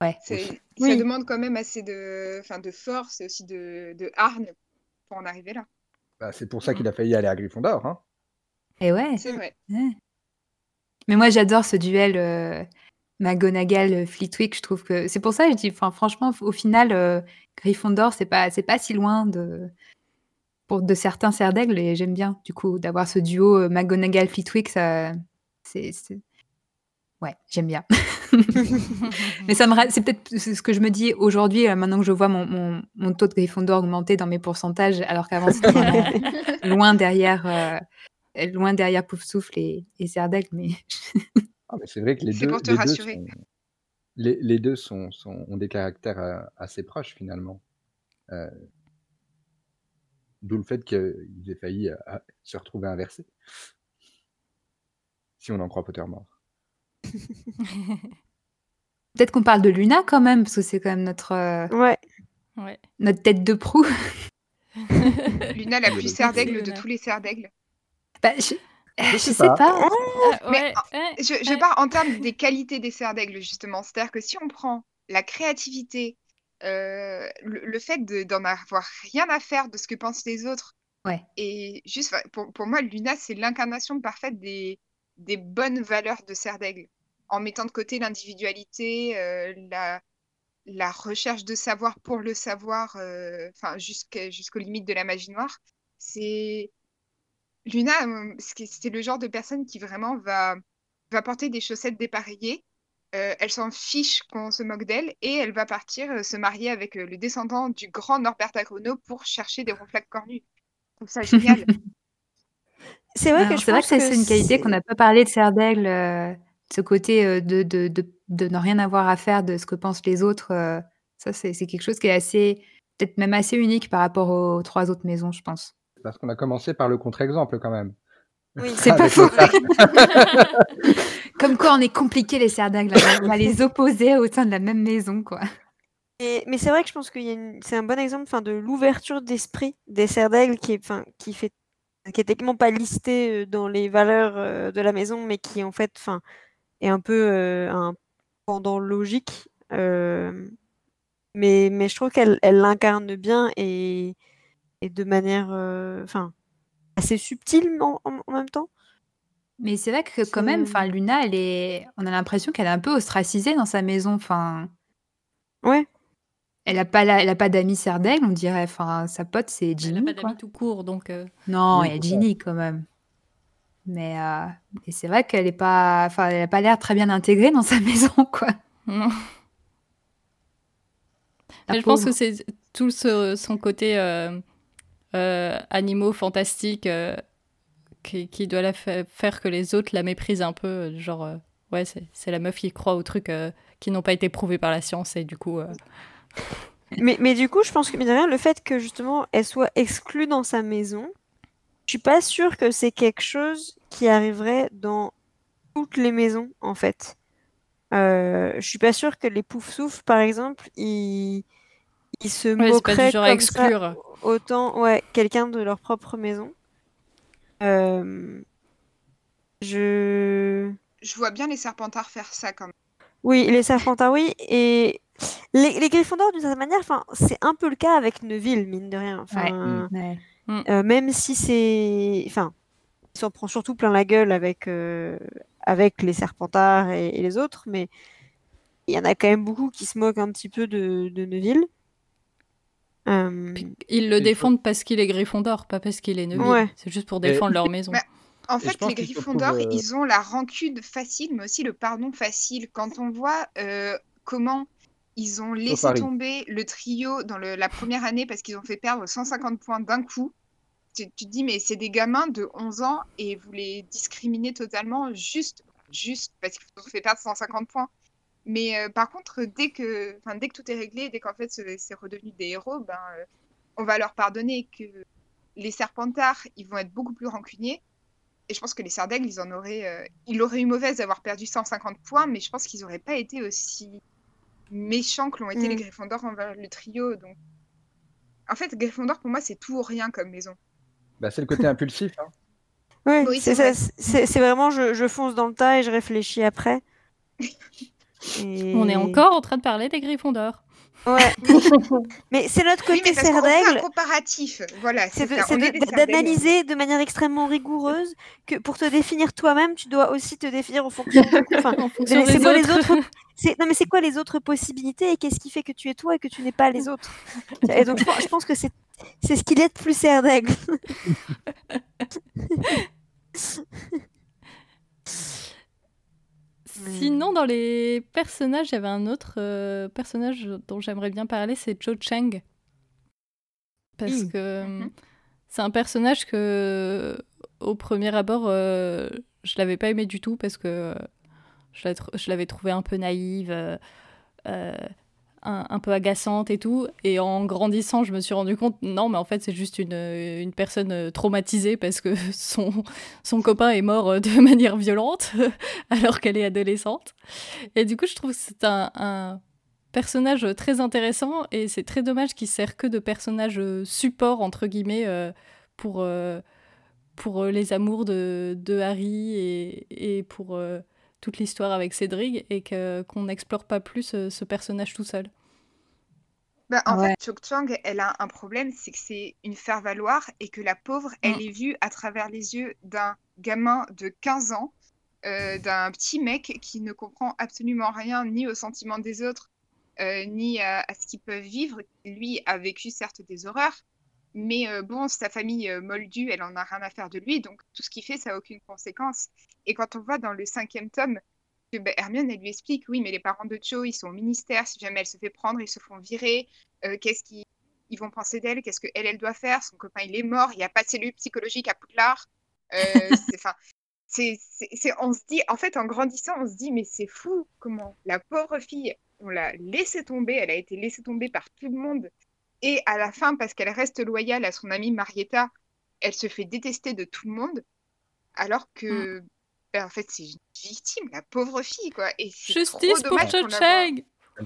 Ouais. C'est- Oui. Ça demande quand même assez de, force et aussi de, de hargne pour en arriver là. Bah, c'est pour ça qu'il a failli aller à Gryffondor. Hein. Et ouais. C'est vrai. ouais. Mais moi, j'adore ce duel euh, McGonagall-Flitwick. Je trouve que c'est pour ça que je dis, enfin, franchement, au final, euh, Gryffondor, c'est pas, c'est pas si loin de, pour de certains serres d'aigle et j'aime bien, du coup, d'avoir ce duo euh, McGonagall-Flitwick. Ça, c'est, c'est- ouais, j'aime bien. Mais ça me, c'est peut-être c'est ce que je me dis aujourd'hui, euh, maintenant que je vois mon, mon, mon taux de Gryffondor augmenter dans mes pourcentages, alors qu'avant c'était vraiment loin derrière, euh, loin derrière Poufsouffle et, et Serdaigle, mais Ah, mais c'est vrai que les deux, pour te les deux, rassurer. sont, les, les deux sont, sont- ont des caractères euh, assez proches finalement. Euh, D'où le fait qu'ils aient failli à- se retrouver inversés. Si on en croit Pottermore. peut-être qu'on parle de Luna quand même, parce que c'est quand même notre, euh, Ouais. Ouais. notre tête de proue. Luna, la plus serre d'aigle de Luna. tous les serres d'aigle. Bah, je, je sais sais pas. pas. Ah, Mais, ouais, ouais, Je, je ouais. pars en termes des qualités des serres d'aigle, justement. C'est-à-dire que si on prend la créativité, euh, le, le fait de- d'en avoir rien à faire de ce que pensent les autres, Ouais. et juste, enfin, pour, pour moi, Luna, c'est l'incarnation parfaite des, des bonnes valeurs de serre d'aigle, en mettant de côté l'individualité, euh, la, la recherche de savoir pour le savoir, euh, enfin, jusqu'aux limites de la magie noire. C'est Luna, euh, c'est le genre de personne qui vraiment va, va porter des chaussettes dépareillées. Euh, elle s'en fiche qu'on se moque d'elle et elle va partir se marier avec le descendant du grand Norbert Agruno pour chercher des ronflaques cornues. Je trouve ça génial. C'est vrai que je vrai que ça, c'est une qualité qu'on n'a pas parlé de Serdaigle, euh, ce côté euh, de, de, de, de ne rien avoir à faire de ce que pensent les autres, euh, Ça, c'est c'est quelque chose qui est assez peut-être même assez unique par rapport aux 3 autres maisons, je pense. Parce qu'on a commencé par le contre-exemple quand même. Oui. C'est pas Avec le faux. Comme quoi on est compliqué les serres d'aigle, on va les opposer au sein de la même maison, quoi. Et- mais c'est vrai que je pense que c'est un bon exemple enfin, de l'ouverture d'esprit des serres d'aigle qui est, enfin, qui fait qui est techniquement pas listé euh, dans les valeurs euh, de la maison, mais qui en fait enfin, est un peu euh, un pendant logique. mais, mais je trouve qu'elle elle l'incarne bien et, et de manière enfin, assez subtile en, en- en même temps. Mais c'est vrai que quand même, enfin Luna, elle est on a l'impression qu'elle est un peu ostracisée dans sa maison, enfin Ouais. Elle a pas la- elle a pas d'amis serre d'aigle, on dirait, enfin sa pote c'est Elle n'a Ginny, pas quoi. d'amis tout court, donc euh, Non, il y a. Ginny quand même. Mais euh, et c'est vrai qu'elle est pas, enfin, elle a pas l'air très bien intégrée dans sa maison, quoi. non. Mais je pense que c'est tout ce- son côté euh, euh, animaux fantastiques euh, qui, qui doit la fa- faire que les autres la méprisent un peu. Genre, euh, ouais, c'est c'est la meuf qui croit aux trucs euh, qui n'ont pas été prouvés par la science et du coup. Mais, mais du coup, je pense que, mine de rien, le fait que justement elle soit exclue dans sa maison, je suis pas sûre que c'est quelque chose qui arriverait dans toutes les maisons, en fait. Euh, je suis pas sûre que les poufs-souffles, par exemple, ils, ils se Ouais, moqueraient comme ça exclure. autant, ouais, quelqu'un de leur propre maison. Euh, je... Je vois bien les serpentards faire ça quand même. Oui, les Serpentards, oui. Et les, les Gryffondors, d'une certaine manière, enfin, c'est un peu le cas avec Neville, mine de rien. Enfin, Ouais. euh, même si c'est... Enfin, il s'en prend surtout plein la gueule avec, euh, avec les Serpentards et, et les autres, mais il y en a quand même beaucoup qui se moquent un petit peu de, de Neville. Euh, ils le faut- défendent parce qu'il est Gryffondor, pas parce qu'il est Neville. Ouais. C'est juste pour défendre leur maison. Mais- En fait, les Gryffondors, euh, ils ont la rancune facile, mais aussi le pardon facile. Quand on voit euh, comment ils ont laissé tomber le trio dans le- la première année parce qu'ils ont fait perdre 150 points d'un coup, tu, tu te dis, mais c'est des gamins de 11 ans et vous les discriminez totalement juste, juste parce qu'ils vous ont fait perdre 150 points. Mais euh, par contre, dès que, dès que tout est réglé, dès qu'en fait c'est redevenu des héros, ben, euh, on va leur pardonner que les Serpentards, ils vont être beaucoup plus rancuniers. Et je pense que les Sardaigle, ils en auraient, euh, ils auraient eu mauvaise d'avoir perdu 150 points, mais je pense qu'ils n'auraient pas été aussi méchants que l'ont été Mm. les Gryffondors envers le trio. Donc, en fait, Gryffondor pour moi c'est tout ou rien comme maison. Bah, c'est le côté impulsif. hein. ouais, Oui, c'est ça, c'est c'est vraiment je, je fonce dans le tas et je réfléchis après. Et- On est encore en train de parler des Gryffondors. Ouais. mais c'est notre Oui, côté qu'on serre d'aigle. comparatif. Voilà, C'est de- de- d'analyser de manière extrêmement rigoureuse que pour te définir toi-même, tu dois aussi te définir en fonction de... enfin, c'est quoi les autres. Non mais c'est quoi les autres possibilités et qu'est-ce qui fait que tu es toi et que tu n'es pas les autres? Et donc je pense, je pense que c'est c'est ce qu'il est de plus serre d'aigle. Sinon, dans les personnages, il y avait un autre euh, personnage dont j'aimerais bien parler, c'est Cho Chang. Parce que Mhm. euh, c'est un personnage que, au premier abord, euh, je l'avais pas aimé du tout parce que euh, je l'avais tr- je l'avais trouvée un peu naïve, euh, euh, un, peu agaçante et tout. Et en grandissant, je me suis rendu compte, non, mais en fait, c'est juste une, une personne euh, traumatisée parce que son, son copain est mort euh, de manière violente alors qu'elle est adolescente. Et du coup, je trouve que c'est un, personnage très intéressant et c'est très dommage qu'il sert que de personnage euh, support, entre guillemets, pour, pour les amours de, de Harry et, et pour toute l'histoire avec Cédric et que, qu'on n'explore pas plus euh, ce personnage tout seul. Bah, en Ouais. fait, Chok Chang, elle a un problème, c'est que c'est une faire-valoir et que la pauvre, elle Mm. est vue à travers les yeux d'un gamin de 15 ans, euh, d'un petit mec qui ne comprend absolument rien ni aux sentiments des autres, euh, ni à, à ce qu'ils peuvent vivre. Lui a vécu certes des horreurs, mais euh, bon, sa famille euh, moldue, elle en a rien à faire de lui, donc tout ce qu'il fait, ça n'a aucune conséquence. Et quand on voit dans le cinquième tome que bah, Hermione, elle lui explique, oui, mais les parents de Cho, ils sont au ministère, si jamais elle se fait prendre, ils se font virer, euh, qu'est-ce qu'ils ils vont penser d'elle, qu'est-ce qu'elle, elle doit faire, son copain, il est mort, il n'y a pas de cellule psychologique à Poudlard. Euh, c'est, 'fin, c'est, on se dit, en fait, en grandissant, on se dit, mais c'est fou comment la pauvre fille, on l'a laissée tomber, elle a été laissée tomber par tout le monde. Et à la fin, parce qu'elle reste loyale à son amie Marietta, elle se fait détester de tout le monde, alors que, mm. ben, en fait, c'est une victime, la pauvre fille, quoi. Et Justice pour Cho-Chang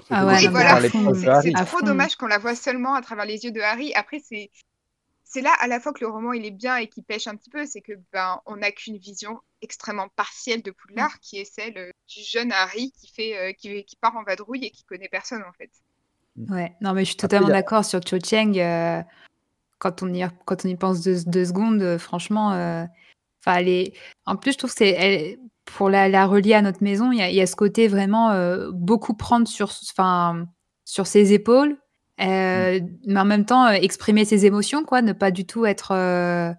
ah ouais, voilà, c'est trop dommage qu'on la voit seulement à travers les yeux de Harry. Après, c'est c'est là à la fois que le roman il est bien et qui pêche un petit peu, c'est que ben on n'a qu'une vision extrêmement partielle de Poudlard, mm. qui est celle euh, du jeune Harry qui fait euh, qui, qui, part en vadrouille et qui connaît personne en fait. Mm. Ouais, non mais je suis totalement d'accord sur Cho Cheng. Euh, quand on y quand on y pense deux, secondes, franchement, enfin est... en plus je trouve que c'est pour la, la, relier à notre maison, il y, y a, ce côté vraiment beaucoup prendre sur sur ses épaules euh, mmh. mais en même temps, euh, exprimer ses émotions, quoi, ne pas du tout être. Euh,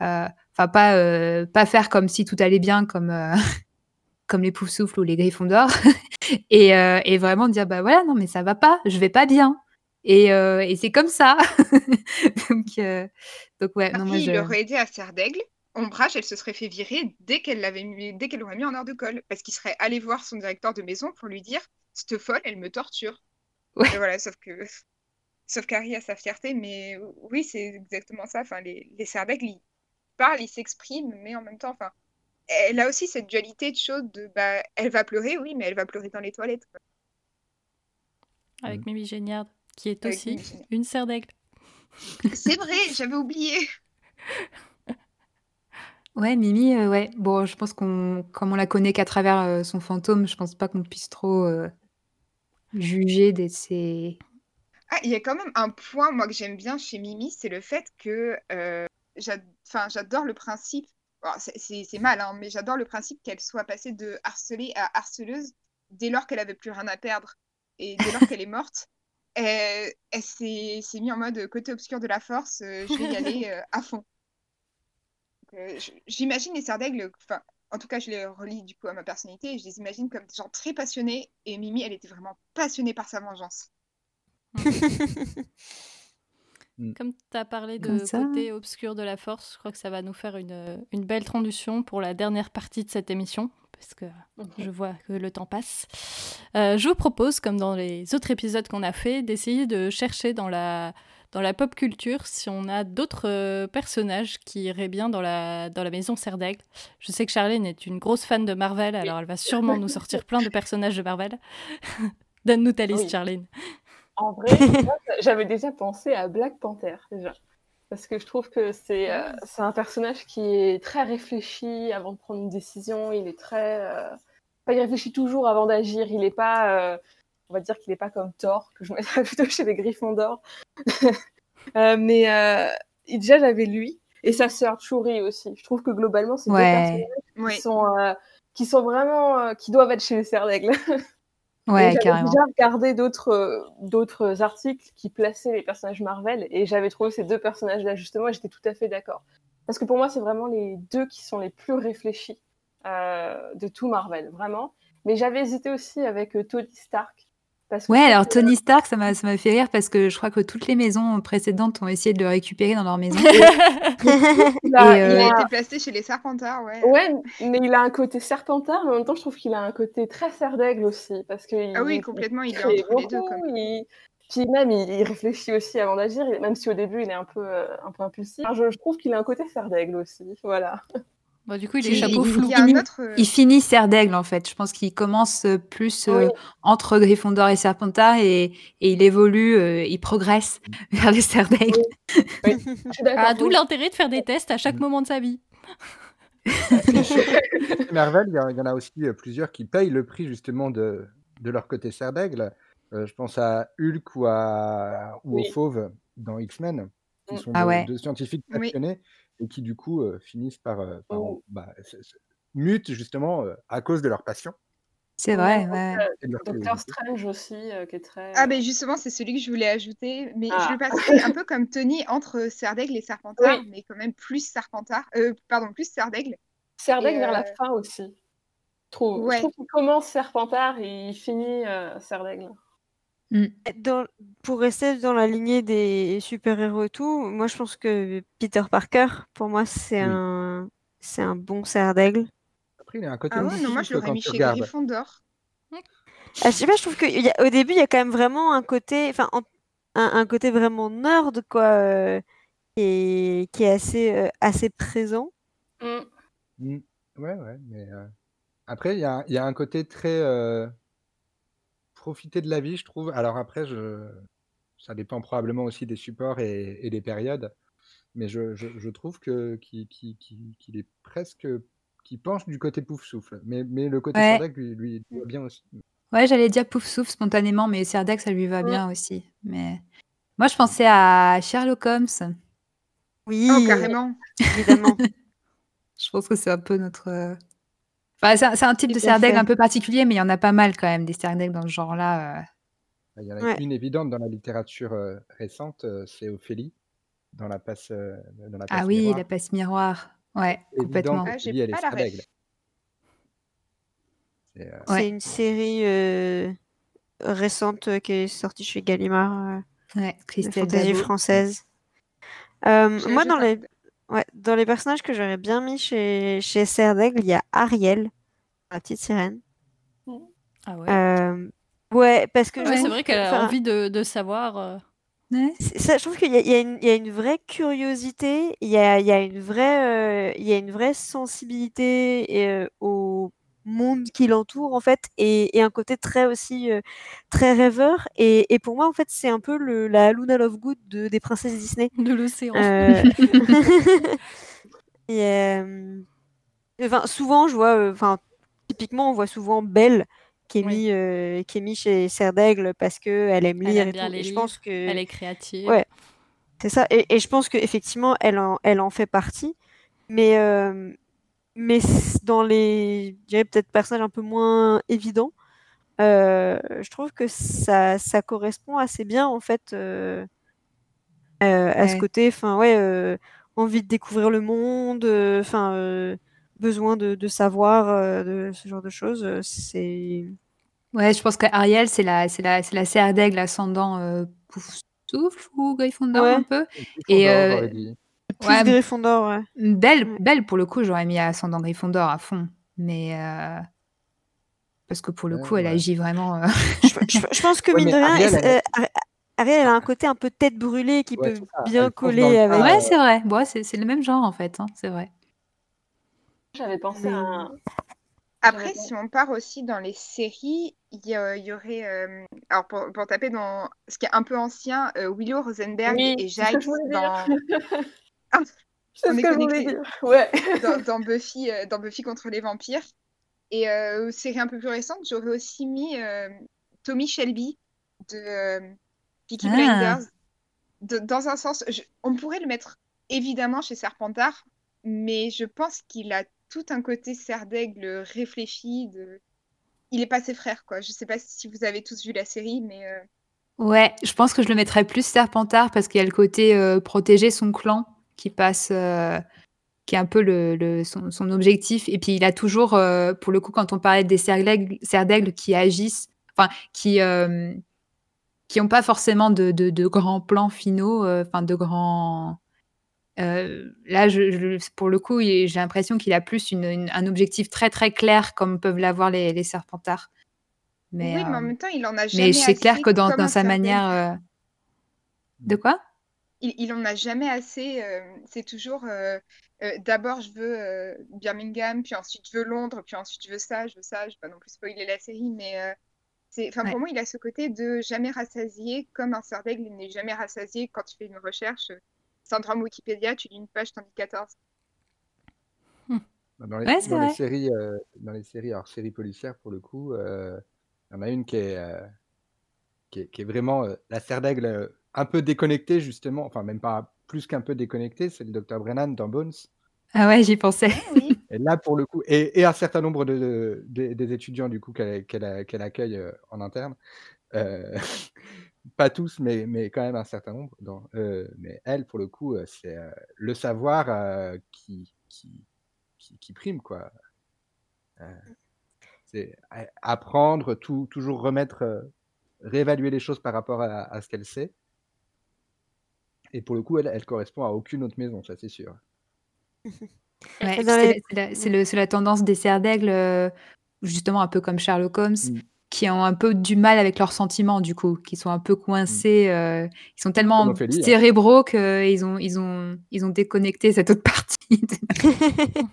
enfin, pas, pas faire comme si tout allait bien, comme, comme les poufs souffles ou les griffons d'or, et, et, vraiment dire bah voilà, non, mais ça va pas, je vais pas bien. Et, et c'est comme ça. donc, donc, ouais. non, moi, je... il aurait aidé à faire d'aigle. Ombrage, elle se serait fait virer dès qu'elle l'avait dès qu'elle l'aurait mis en heure de colle, parce qu'il serait allé voir son directeur de maison pour lui dire cette folle, elle me torture. Ouais. voilà, sauf que sauf qu'Harry a sa fierté, mais oui, c'est exactement ça. Enfin, les, les ils parlent, ils s'expriment, mais en même temps, enfin, elle a aussi cette dualité de choses de, bah, elle va pleurer, oui, mais elle va pleurer dans les toilettes. Avec mm. Mimi Géniard, qui est aussi une serre C'est vrai, j'avais oublié. Ouais, Mimi, euh, ouais. Bon, je pense qu'on, comme on la connaît qu'à travers euh, son fantôme, je pense pas qu'on puisse trop euh, juger de ses, ah, il y a quand même un point, moi, que j'aime bien chez Mimi, c'est le fait que euh, j'adore le principe, c'est mal, hein, mais j'adore le principe qu'elle soit passée de harcelée à harceleuse dès lors qu'elle avait plus rien à perdre et dès lors qu'elle est morte. Elle, s'est mise en mode côté obscur de la force, euh, je vais y aller euh, à fond. J'imagine les serres d'aigle, en tout cas, je les relis du coup à ma personnalité et je les imagine comme des gens très passionnés. Et Mimi, elle était vraiment passionnée par sa vengeance. Mm. Comme tu as parlé de côté obscur de la force, je crois que ça va nous faire une, une, belle transition pour la dernière partie de cette émission, parce que je vois que le temps passe. Euh, je vous propose, comme dans les autres épisodes qu'on a fait, d'essayer de chercher dans la, dans la pop culture si on a d'autres euh, personnages qui iraient bien dans la, dans la maison Serdaigle. Je sais que Charlene est une grosse fan de Marvel, alors elle va sûrement nous sortir plein de personnages de Marvel. Donne-nous ta liste, Charlene. En vrai, j'avais déjà pensé à Black Panther, déjà. Parce que je trouve que c'est euh, c'est un personnage qui est très réfléchi avant de prendre une décision. Il est très. Euh, il réfléchit toujours avant d'agir. Il n'est pas. Euh, on va dire qu'il n'est pas comme Thor, que je mettrais plutôt chez les Griffons d'Or. mais déjà, j'avais lui. Et sa sœur Churi aussi. Je trouve que globalement, c'est deux personnages qui, sont, qui sont vraiment. qui doivent être chez les Serres d'Aigle. Ouais, J'avais déjà regardé d'autres euh, d'autres articles qui plaçaient les personnages Marvel et j'avais trouvé ces deux personnages-là justement et j'étais tout à fait d'accord. Parce que pour moi, c'est vraiment les deux qui sont les plus réfléchis euh, de tout Marvel, vraiment. Mais j'avais hésité aussi avec euh, Tony Stark ouais, alors Tony Stark, ça m'a, ça m'a fait rire parce que je crois que toutes les maisons précédentes ont essayé de le récupérer dans leur maison. il, a, euh, été placé chez les Serpentards, ouais. Ouais, mais il a un côté Serpentard, mais en même temps, je trouve qu'il a un côté très serre d'aigle aussi. Parce que ah oui, complètement, il, est entre les deux. Comme... Puis même, il, réfléchit aussi avant d'agir, même si au début, il est un peu, euh, un peu impulsif. je, je, trouve qu'il a un côté serre d'aigle aussi, voilà. Bah, du coup, il est chapeau flou. Il, euh, il, finit Serre d'Aigle, en fait. Je pense qu'il commence euh, plus euh, entre Gryffondor et Serpentard et, et il évolue, il progresse vers les Serre d'Aigle. ah, D'où l'intérêt de faire des tests à chaque moment de sa vie. Marvel, il y, en a aussi plusieurs qui payent le prix justement de, de leur côté Serre d'Aigle. je pense à Hulk ou, à, ou aux Fauves dans X-Men, sont ah deux, scientifiques passionnés et qui du coup finissent par, oh. bah, mutent justement à cause de leur passion. C'est vrai, ouais. Docteur Strange aussi, qui est très. Ah, ben justement, c'est celui que je voulais ajouter. Mais je ah. le passerai un peu comme Tony entre Serdaigle et Serpentard, mais quand même plus Serpentard. pardon, plus Serdaigle. Serdaigle vers la fin aussi. Je trouve, je trouve qu'il commence Serpentard et il finit Serdaigle. Dans pour rester dans la lignée des super-héros et tout, moi je pense que Peter Parker, pour moi, c'est un c'est un bon cerf d'aigle. surpris, il y a un côté Ah ouais, non, moi je l'aurais quand mis chez. Gryffondor. Ah, je sais pas, je trouve qu'au début, il y a quand même vraiment un côté, enfin, en- un, un côté vraiment nerd, quoi, euh, qui est, qui est assez, euh, assez présent. Mm. Mm. Ouais, ouais, mais euh, après, il y a, il y a un côté très euh, profiter de la vie, je trouve. Alors après, je... ça dépend probablement aussi des supports et, et des périodes, mais je, je, je trouve que qu'il qu'il- qu'il- qu'il est presque, qu'il penche du côté pouf souffle, mais, mais le côté Ouais. Lui, lui, lui va bien aussi. Ouais, j'allais dire pouf souffle spontanément, mais Serdec, ça lui va Ouais. bien aussi. Mais moi, je pensais à Sherlock Holmes. Oui, Oh, carrément. évidemment. Je pense que c'est un peu notre. euh, Enfin, c'est un, type de fait. un peu particulier, mais il y en a pas mal quand même, des Serdec dans ce genre-là. euh. Il y en a Ouais. une évidente dans la littérature euh, récente, euh, c'est Ophélie, dans la passe, euh, dans la passe Ah oui, miroir. la passe miroir. Ouais, complètement. Ah, j'ai qu'Ophélie, elle est pas ref. C'est, euh, Ouais. une série euh, récente euh, qui est sortie chez Gallimard, euh, Ouais, de Christelle Dabo. française. Euh, moi, dans les. Ouais, dans les personnages que j'aurais bien mis chez, chez Serdaigle, il y a Ariel, la petite sirène. Ah ouais. Euh, ouais, parce que Ouais, c'est vrai que- qu'elle a envie de, de savoir. euh, ça, je trouve qu'il y, y a une- il y a une vraie curiosité, il y a, il y a une vraie, euh, il y a une vraie sensibilité euh, au monde qui l'entoure en fait, et, et un côté très aussi euh, très rêveur. Et, et pour moi, en fait, c'est un peu le, la Luna Lovegood de, des princesses Disney. de l'océan. Euh, et, euh, enfin, souvent, je vois, enfin, typiquement, on voit souvent Belle qui est Oui. mis, euh, qui est mis chez Serdaigle parce que elle aime Elle lire aime et tout. je livres, pense que Elle est créative. Ouais. c'est ça. Et, je pense qu'effectivement, elle en, elle en fait partie. Mais, mais dans les, je dirais peut-être personnages un peu moins évidents, euh, je trouve que ça, ça correspond assez bien en fait euh, euh, à ce côté, enfin ouais, euh, envie de découvrir le monde, enfin euh, besoin de, de savoir euh, de ce genre de choses. C'est Ouais, je pense qu'Ariel, c'est la, c'est la, c'est la serre d'aigle ascendant euh, pouf souffle ou Gryffondor Ouais. un peu. Et euh. Plus ouais, Gryffondor, ouais. belle, belle pour le coup, j'aurais mis ascendant Gryffondor à fond. Mais euh, parce que pour le Ouais, coup, elle ouais. agit vraiment. euh, je, je- je pense que Ouais, mine de rien, Ariel, elle- elle- euh, Ariel, elle a un côté un peu tête brûlée qui Ouais, peut bien Elle coller le avec. Ouais, c'est vrai. Bon, c'est le même genre en fait, hein, c'est vrai. J'avais pensé à un. Après, si on part aussi dans les séries, il y, aurait. euh, alors, pour, pour taper dans ce qui est un peu ancien, euh, Willow Rosenberg Oui, et voulais dans, C'est ce que je voulais dire. Ouais. dans, dans Buffy, euh, dans Buffy contre les vampires. Et euh, série un peu plus récente, j'aurais aussi mis euh, Tommy Shelby de euh, Peaky Ah. Blinders. De- dans un sens, je- on pourrait le mettre évidemment chez Serpentard, mais je pense qu'il a tout un côté serre d'aigle réfléchi. De... Il est pas ses frères, quoi. Je sais pas si vous avez tous vu la série, mais euh, Ouais, je pense que je le mettrais plus Serpentard parce qu'il y a le côté euh, protéger son clan qui passe, euh, qui est un peu le, le- son, son objectif. Et puis il a toujours, euh, pour le coup, quand on parlait des serres d'aigle qui agissent, enfin qui euh, qui n'ont pas forcément de, de- de grands plans finaux, euh, enfin de grands. euh, là, je, je- pour le coup, j'ai l'impression qu'il a plus une- une- un objectif très très clair comme peuvent l'avoir les, les Serpentards. Mais, oui, mais en même temps, il en a jamais mais c'est clair que dans, dans sa manière. euh, De quoi? Il, il en a jamais assez. euh, c'est toujours euh, euh, d'abord je veux euh, Birmingham, puis ensuite je veux Londres, puis ensuite je veux ça, je veux ça. Je vais pas non plus spoiler la série, mais euh, c'est, enfin Ouais. pour moi il a ce côté de jamais rassasié, comme un cerf d'aigle, il n'est jamais rassasié quand tu fais une recherche. Syndrome Wikipédia, tu lis une page, t'en dis 14. Dans les, Ouais, c'est dans les séries, euh, dans les séries, alors séries policières pour le coup, euh, il y en a une qui est, euh, qui est, qui est vraiment euh, la serre d'aigle euh, un peu déconnectée justement, enfin même pas plus qu'un peu déconnectée, c'est le Dr Brennan dans Bones. Ah ouais, j'y pensais. Oui, Et là pour le coup, et, et un certain nombre de, de- des- des étudiants du coup qu'elle qu'elle qu'elle accueille euh, en interne, euh, pas tous, mais, mais quand même un certain nombre. Dans, euh, mais elle pour le coup, c'est euh, le savoir euh, qui, qui, qui, qui prime quoi. Euh, c'est apprendre, tout, toujours remettre, euh, réévaluer les choses par rapport à, à ce qu'elle sait. Et pour le coup, elle, elle correspond à aucune autre maison, ça c'est sûr. Ouais, c'est la- tendance des cerfs d'aigle, euh, justement un peu comme Sherlock Holmes, Mm. qui ont un peu du mal avec leurs sentiments, du coup, qui sont un peu coincés, euh, ils sont tellement Ophélie, hein. cérébraux qu'ils ont, ils ont, ils ont déconnecté cette autre partie.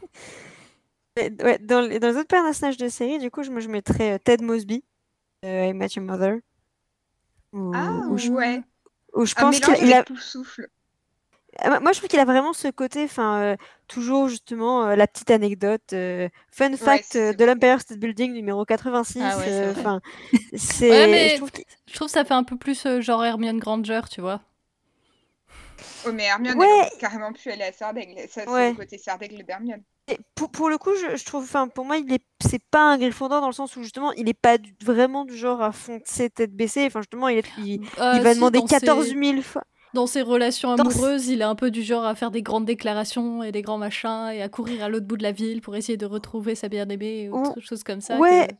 Mais, ouais, dans, les, dans les autres personnages de série, du coup, je, moi, je mettrais euh, Ted Mosby, euh, I Met Your Mother. Où, Ah, où je, ouais. Où je Un pense qu'il a, tout souffle. Ah, moi- je trouve qu'il a vraiment ce côté, enfin, euh, toujours justement euh, la petite anecdote. euh, fun fact euh, de l'Empire State Building numéro 86. Ah ouais, euh. Enfin. Ouais, je trouve qu'il- je trouve que ça fait un peu plus euh, genre Hermione Granger, tu vois. Oh, mais Hermione, Ouais. elle aurait carrément pu aller à Sardaigle. Ça, c'est Ouais. le côté Sardaigle d'Hermione. Et pour, pour le coup, je, je trouve, enfin, pour moi, il est, c'est pas un Gryffondor dans le sens où justement, il est pas du- vraiment du genre à foncer tête baissée. Enfin, justement, il, est, il, Euh, il va si, demander dans 14 ses- 000 fois. Dans ses relations Dans amoureuses, il est un peu du genre à faire des grandes déclarations et des grands machins et à courir à l'autre bout de la ville pour essayer de retrouver sa bien-aimée ou Ou- autre chose comme ça. Ouais. que-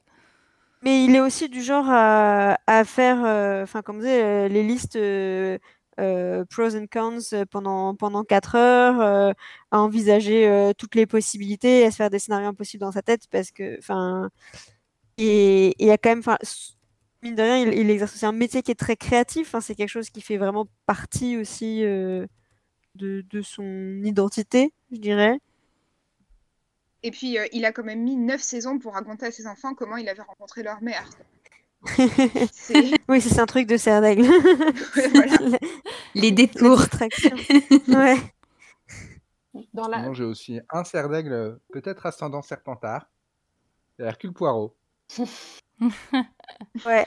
Mais il est aussi du genre à, à faire, euh, enfin, comme vous euh, les listes euh, pros and cons euh, pendant, pendant 4 heures, euh, à envisager euh, toutes les possibilités, à se faire des scénarios impossibles dans sa tête, parce que, enfin, et il y a quand même, mine de rien, il, exerce aussi un métier qui est très créatif, hein, c'est quelque chose qui fait vraiment partie aussi euh, de, de son identité, je dirais. Et puis, euh, il a quand même mis 9 saisons pour raconter à ses enfants comment il avait rencontré leur mère. Oui, c'est un truc de serre d'aigle. Ouais, voilà. Les détours. Ouais. Dans la... Sinon, j'ai aussi un cerf d'aigle, euh, peut-être ascendant serpentard. C'est Hercule Poirot. Ouais.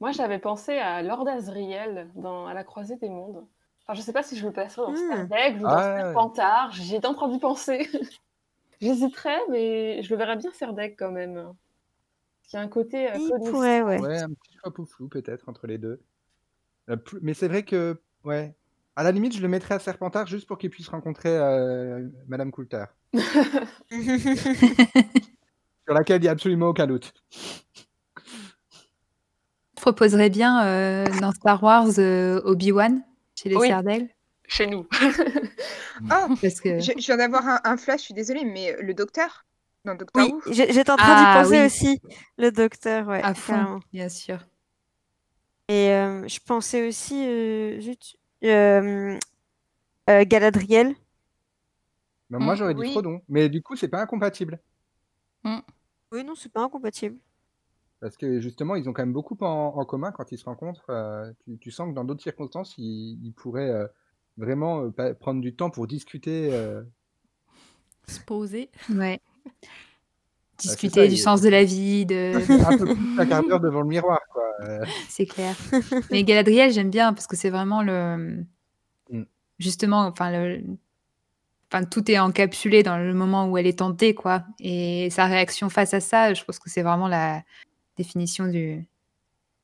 Moi, j'avais pensé à Lord Asriel dans À la croisée des mondes. Enfin, je sais pas si je le placerais dans Hmm. Stardaigle ou dans Ah, ouais. Serpentard. J'y étais en train d'y penser. J'hésiterais, mais je le verrais bien Serdaigle quand même. Il y a un côté. euh, Il pourrait, ouais. Ouais, un petit choix flou peut-être entre les deux. Euh, mais c'est vrai que, ouais, à la limite, je le mettrais à Serpentard juste pour qu'il puisse rencontrer euh, Madame Coulter, sur laquelle il n'y a absolument aucun doute. Je proposerais bien euh, dans Star Wars euh, Obi-Wan chez les Oui. d'aigle, Chez nous. Ah, parce que je, je viens d'avoir un, un flash, je suis désolée, mais le docteur dans Doctor Oui, Who, j'étais en train d'y Ah, penser oui. aussi, le docteur, ouais, à fond, carrément. bien sûr. Et euh, je pensais aussi, euh, euh, euh, Galadriel. Moi, Mm, j'aurais dit oui. Frodon. Mais du coup, c'est pas incompatible. Oui, non, c'est pas incompatible. Parce que justement, ils ont quand même beaucoup en, en commun quand ils se rencontrent. euh, tu, tu sens que dans d'autres circonstances, ils, ils pourraient euh, vraiment euh, prendre du temps pour discuter. euh, Se poser. Ouais. C'est Discuter ça, du sens de la vie, de... un peu plus d'un quart d'heure devant le miroir, quoi. Euh, c'est clair. Mais Galadriel, j'aime bien parce que c'est vraiment le. Mm. Justement, enfin, le. Enfin, tout est encapsulé dans le moment où elle est tentée, quoi. Et sa réaction face à ça, je pense que c'est vraiment la définition du,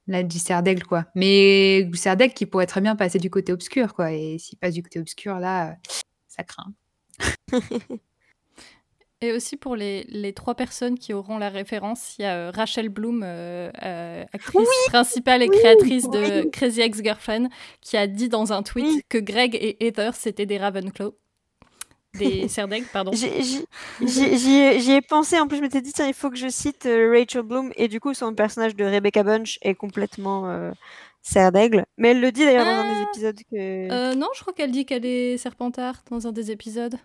la, d'aigle, quoi. Mais d'aigle qui pourrait très bien passer du côté obscur, quoi. Et s'il passe du côté obscur, là, ça craint. Et aussi pour les, les trois personnes qui auront la référence, il y a euh, Rachel Bloom, euh, euh, actrice principale et oui, créatrice de oui. Crazy Ex-Girlfriend, qui a dit dans un tweet que Greg et Heather c'était des Ravenclaw. Des Serdeg, pardon. J'y ai, pensé, en plus je m'étais dit, tiens, il faut que je cite Rachel Bloom, et du coup son personnage de Rebecca Bunch est complètement euh, serre d'aigle. Mais elle le dit d'ailleurs dans un des Ah. épisodes que... Non, je crois qu'elle dit qu'elle est Serpentard dans un des épisodes.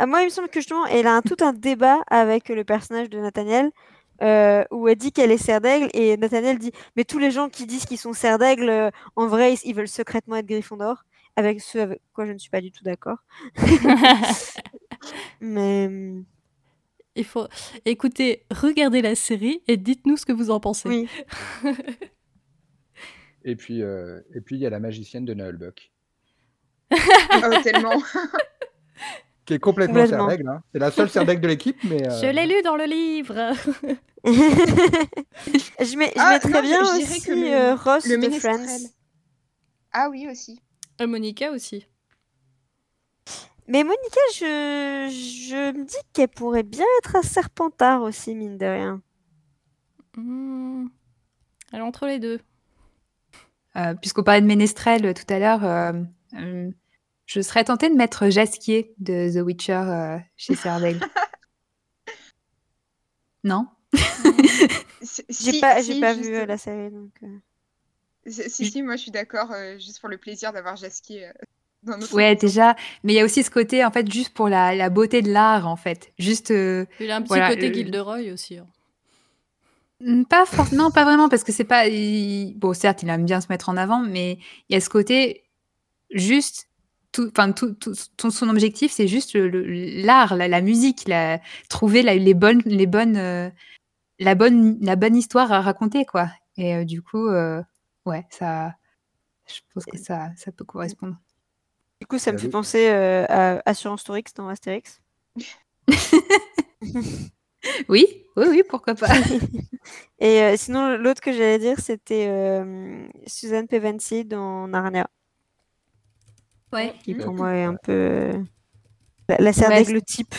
Ah, moi, il me semble que justement, elle a un, tout un débat avec le personnage de Nathaniel euh, où elle dit qu'elle est serre d'aigle et Nathaniel dit Mais tous les gens qui disent qu'ils sont serre d'aigle, euh, en vrai, ils, ils veulent secrètement être Gryffondor. Avec ce avec quoi je ne suis pas du tout d'accord. Mais hum, Il faut écoutez, regardez la série et dites-nous ce que vous en pensez. oui, et puis, euh, et puis il y a la magicienne de Noël Buck, oh, tellement. qui est complètement serdaigle. Hein. C'est la seule serdaigle de l'équipe, mais. euh, Je l'ai lu dans le livre. je, mets, je Ah, mettrais non, je- bien je aussi que le- euh, Ross le de. Ah oui, aussi. Euh, Monica aussi. Mais Monica, je, je me dis qu'elle pourrait bien être un Serpentard aussi, mine de rien. Hmm. Elle est entre les deux. Euh, Puisqu'on parlait de Ménestrel tout à l'heure, euh, euh, Je serais tentée de mettre Jasquier de The Witcher euh, chez Serdaigle. non? J'ai si- pas, si, j'ai pas juste- vu euh, la série, donc. euh. Si, si, si, moi je suis d'accord, euh, juste pour le plaisir d'avoir Jasquier euh, Ouais, maison. déjà. Mais il y a aussi ce côté, en fait, juste pour la, la beauté de l'art, en fait. Juste. euh, Il a un petit Voilà, côté le- Gilderoy aussi. hein. Pas for- non, pas vraiment, parce que c'est pas. il- Bon, certes, il aime bien se mettre en avant, mais il y a ce côté juste. Tout, enfin, tout, tout- tout son objectif, c'est juste l'art, la, la musique, la, trouver la- les bonnes, les bonnes, euh, la bonne, la bonne histoire à raconter, quoi. Et euh, du coup, euh, ouais, ça, je pense que ça, ça peut correspondre. Du coup, ça me Ah fait penser euh, à Assurance Tourix dans Astérix. Oui, oui, oui, pourquoi pas. Et euh, sinon, l'autre que j'allais dire, c'était euh, Suzanne Pevensie dans Narnia, Ouais. qui pour Ouais. moi est un peu euh, la, la serre Ouais, d'aigle type.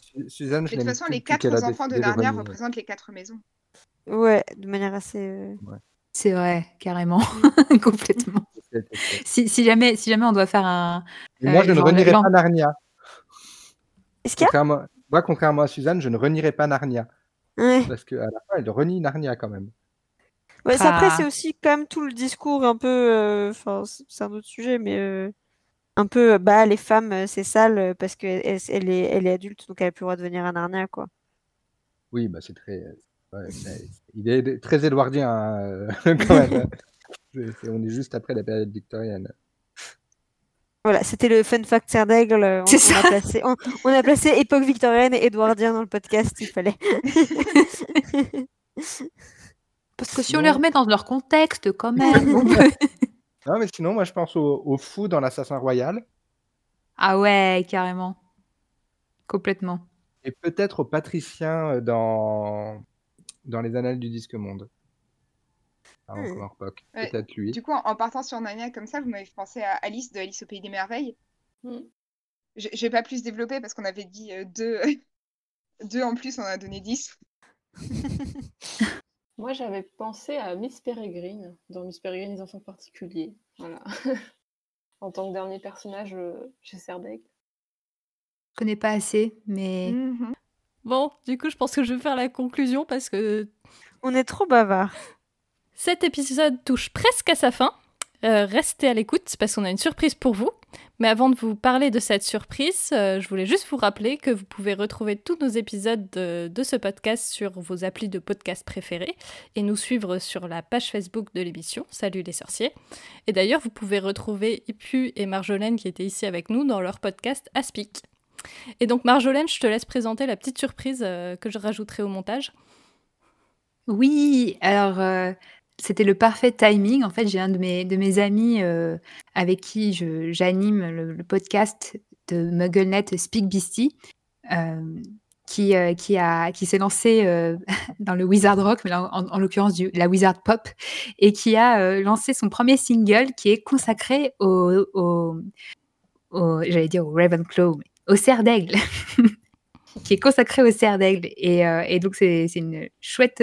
Su- Suzanne, je de toute façon, les quatre enfants de Narnia représentent les quatre maisons. ouais, de manière assez. euh, C'est vrai, carrément, complètement. C'était fait. Si, si jamais, si jamais on doit faire un, Et moi, Euh, je ne genre renierai pas Narnia. Est-ce qu'il y a Contrairement, moi, contrairement à Suzanne, je ne renierai pas Narnia. Ouais. Parce qu'à la fin, elle renie Narnia quand même. Ouais, ça, après, Ah. c'est aussi quand même tout le discours un peu. euh, Enfin, c'est c'est un autre sujet, mais euh, un peu. euh, Bah, les femmes, c'est sale parce qu'elle elle, est, elle est adulte, donc elle a plus le droit de venir à Narnia, quoi. Oui, bah, c'est très. ouais, il est très édouardien hein, quand même. on est juste après la période victorienne. Voilà, c'était le fun fact serre d'aigle. C'est a ça. placé, on, on a placé époque victorienne et édouardien dans le podcast, il fallait. Parce que si on les remet dans leur contexte, quand même. on peut- Non, mais sinon, moi, je pense au, au fou dans l'Assassin Royal ah ouais, carrément. Complètement. et peut-être au patricien euh, dans, dans les Annales du Disque Monde. Ah, Hmm. encore Poc. Ouais, Peut-être lui. Du coup, en, en partant sur Narnia comme ça, vous m'avez fait penser à Alice de Alice au Pays des Merveilles. Mm. Je je vais pas plus développer parce qu'on avait dit euh, deux... deux en plus, on a donné dix. Moi, j'avais pensé à Miss Peregrine, dans Miss Peregrine, les enfants particuliers. Voilà. en tant que dernier personnage euh, chez Serdaigle. Je connais pas assez, mais Mhm. Bon, du coup, je pense que je vais faire la conclusion parce que On est trop bavard. cet épisode touche presque à sa fin. Euh, restez à l'écoute parce qu'on a une surprise pour vous. Mais avant de vous parler de cette surprise, euh, je voulais juste vous rappeler que vous pouvez retrouver tous nos épisodes de, ce podcast sur vos applis de podcast préférés et nous suivre sur la page Facebook de l'émission. Salut les sorciers. Et d'ailleurs, vous pouvez retrouver Ipu et Marjolaine qui étaient ici avec nous dans leur podcast Aspic. Et donc Marjolaine, je te laisse présenter la petite surprise euh, que je rajouterai au montage. oui. Alors, euh, c'était le parfait timing. En fait, j'ai un de mes, de mes amis euh, avec qui j'anime le, podcast de MuggleNet Speak Beastie. euh, qui, euh, qui, qui s'est lancé dans le Wizard Rock, mais là, en, en l'occurrence la Wizard Pop, et qui a lancé son premier single qui est consacré au, au, au- j'allais dire au Ravenclaw, au cerf d'aigle, qui est consacré au cerf d'aigle. Et, et donc, c'est une chouette,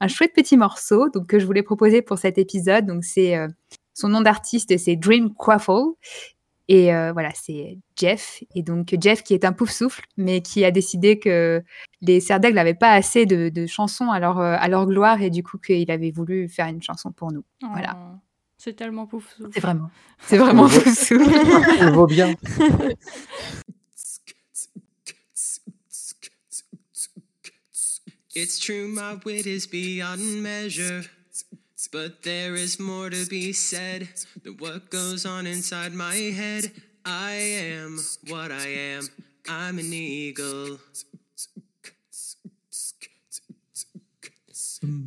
un chouette petit morceau donc, que je voulais proposer pour cet épisode. Donc, c'est euh, son nom d'artiste, c'est Dream Quaffle. Et euh, voilà, c'est Jeff. Et donc, Jeff qui est un pouf souffle, mais qui a décidé que les cerfs d'aigle n'avaient pas assez de, de chansons à leur, euh, à leur gloire et du coup qu'il avait voulu faire une chanson pour nous. Voilà. Oh, c'est tellement pouf. souffle. C'est vraiment, c'est vraiment pouf souffle. On le vaut bien. It's true, my wit is beyond measure. But there is more to be said than what goes on inside my head. I am what I am. I'm an eagle.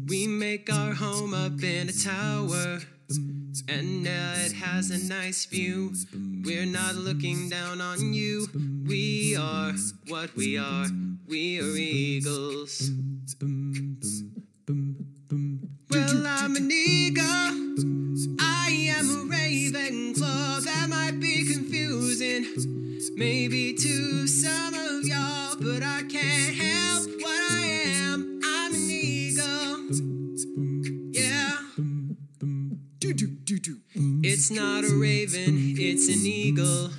We make our home up in a tower. And uh, it has a nice view. We're not looking down on you. We are what we are. We are eagles. Well, I'm an eagle. I am a raven claw. That might be confusing. Maybe to some of y'all, but I can't help what I Mm. It's not a raven, it's an eagle.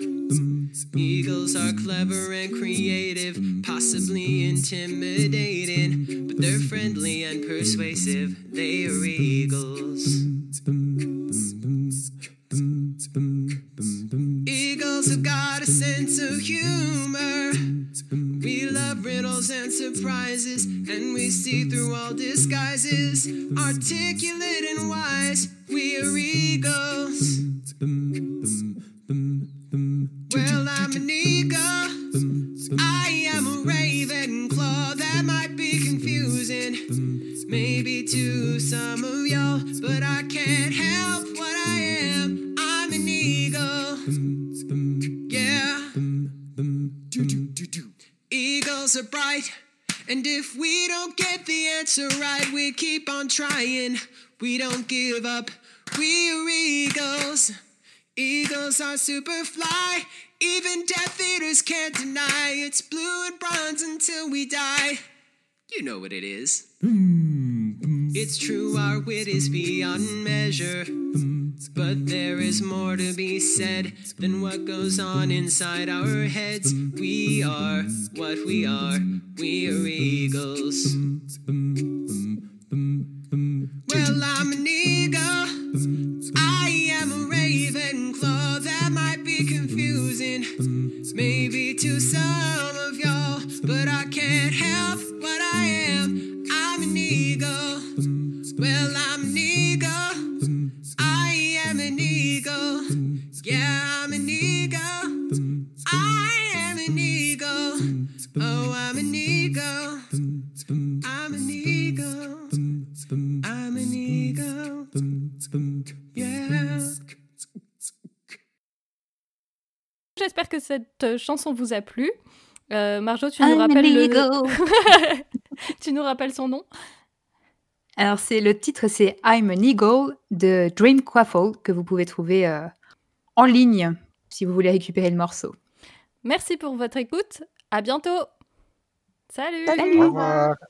Eagles are clever and creative, possibly intimidating, but they're friendly and persuasive. They are eagles. Eagles have got a sense of humor. We love riddles and surprises, and we see through all disguises. Articulate and wise, we are eagles. Well, I'm an eagle. I am a raven claw. That might be confusing, maybe to some trying. We don't give up. We are eagles. Eagles are super fly. Even Death Eaters can't deny it's blue and bronze until we die. You know what it is. It's true, our wit is beyond measure. But there is more to be said than what goes on inside our heads. We are what we are. We are eagles. Well, I'm an eagle. I am a raven claw. That might be confusing, maybe to some of y'all, but I can't help what I am. I'm an eagle. Well, I'm an eagle. J'espère que cette euh, chanson vous a plu. Euh, Marjo, tu nous I'm an rappelles le... tu nous rappelles son nom? Alors, c'est le titre, c'est I'm an Eagle de Dream Quaffle que vous pouvez trouver euh, en ligne si vous voulez récupérer le morceau. Merci pour votre écoute. À bientôt. Salut. Salut. Au revoir.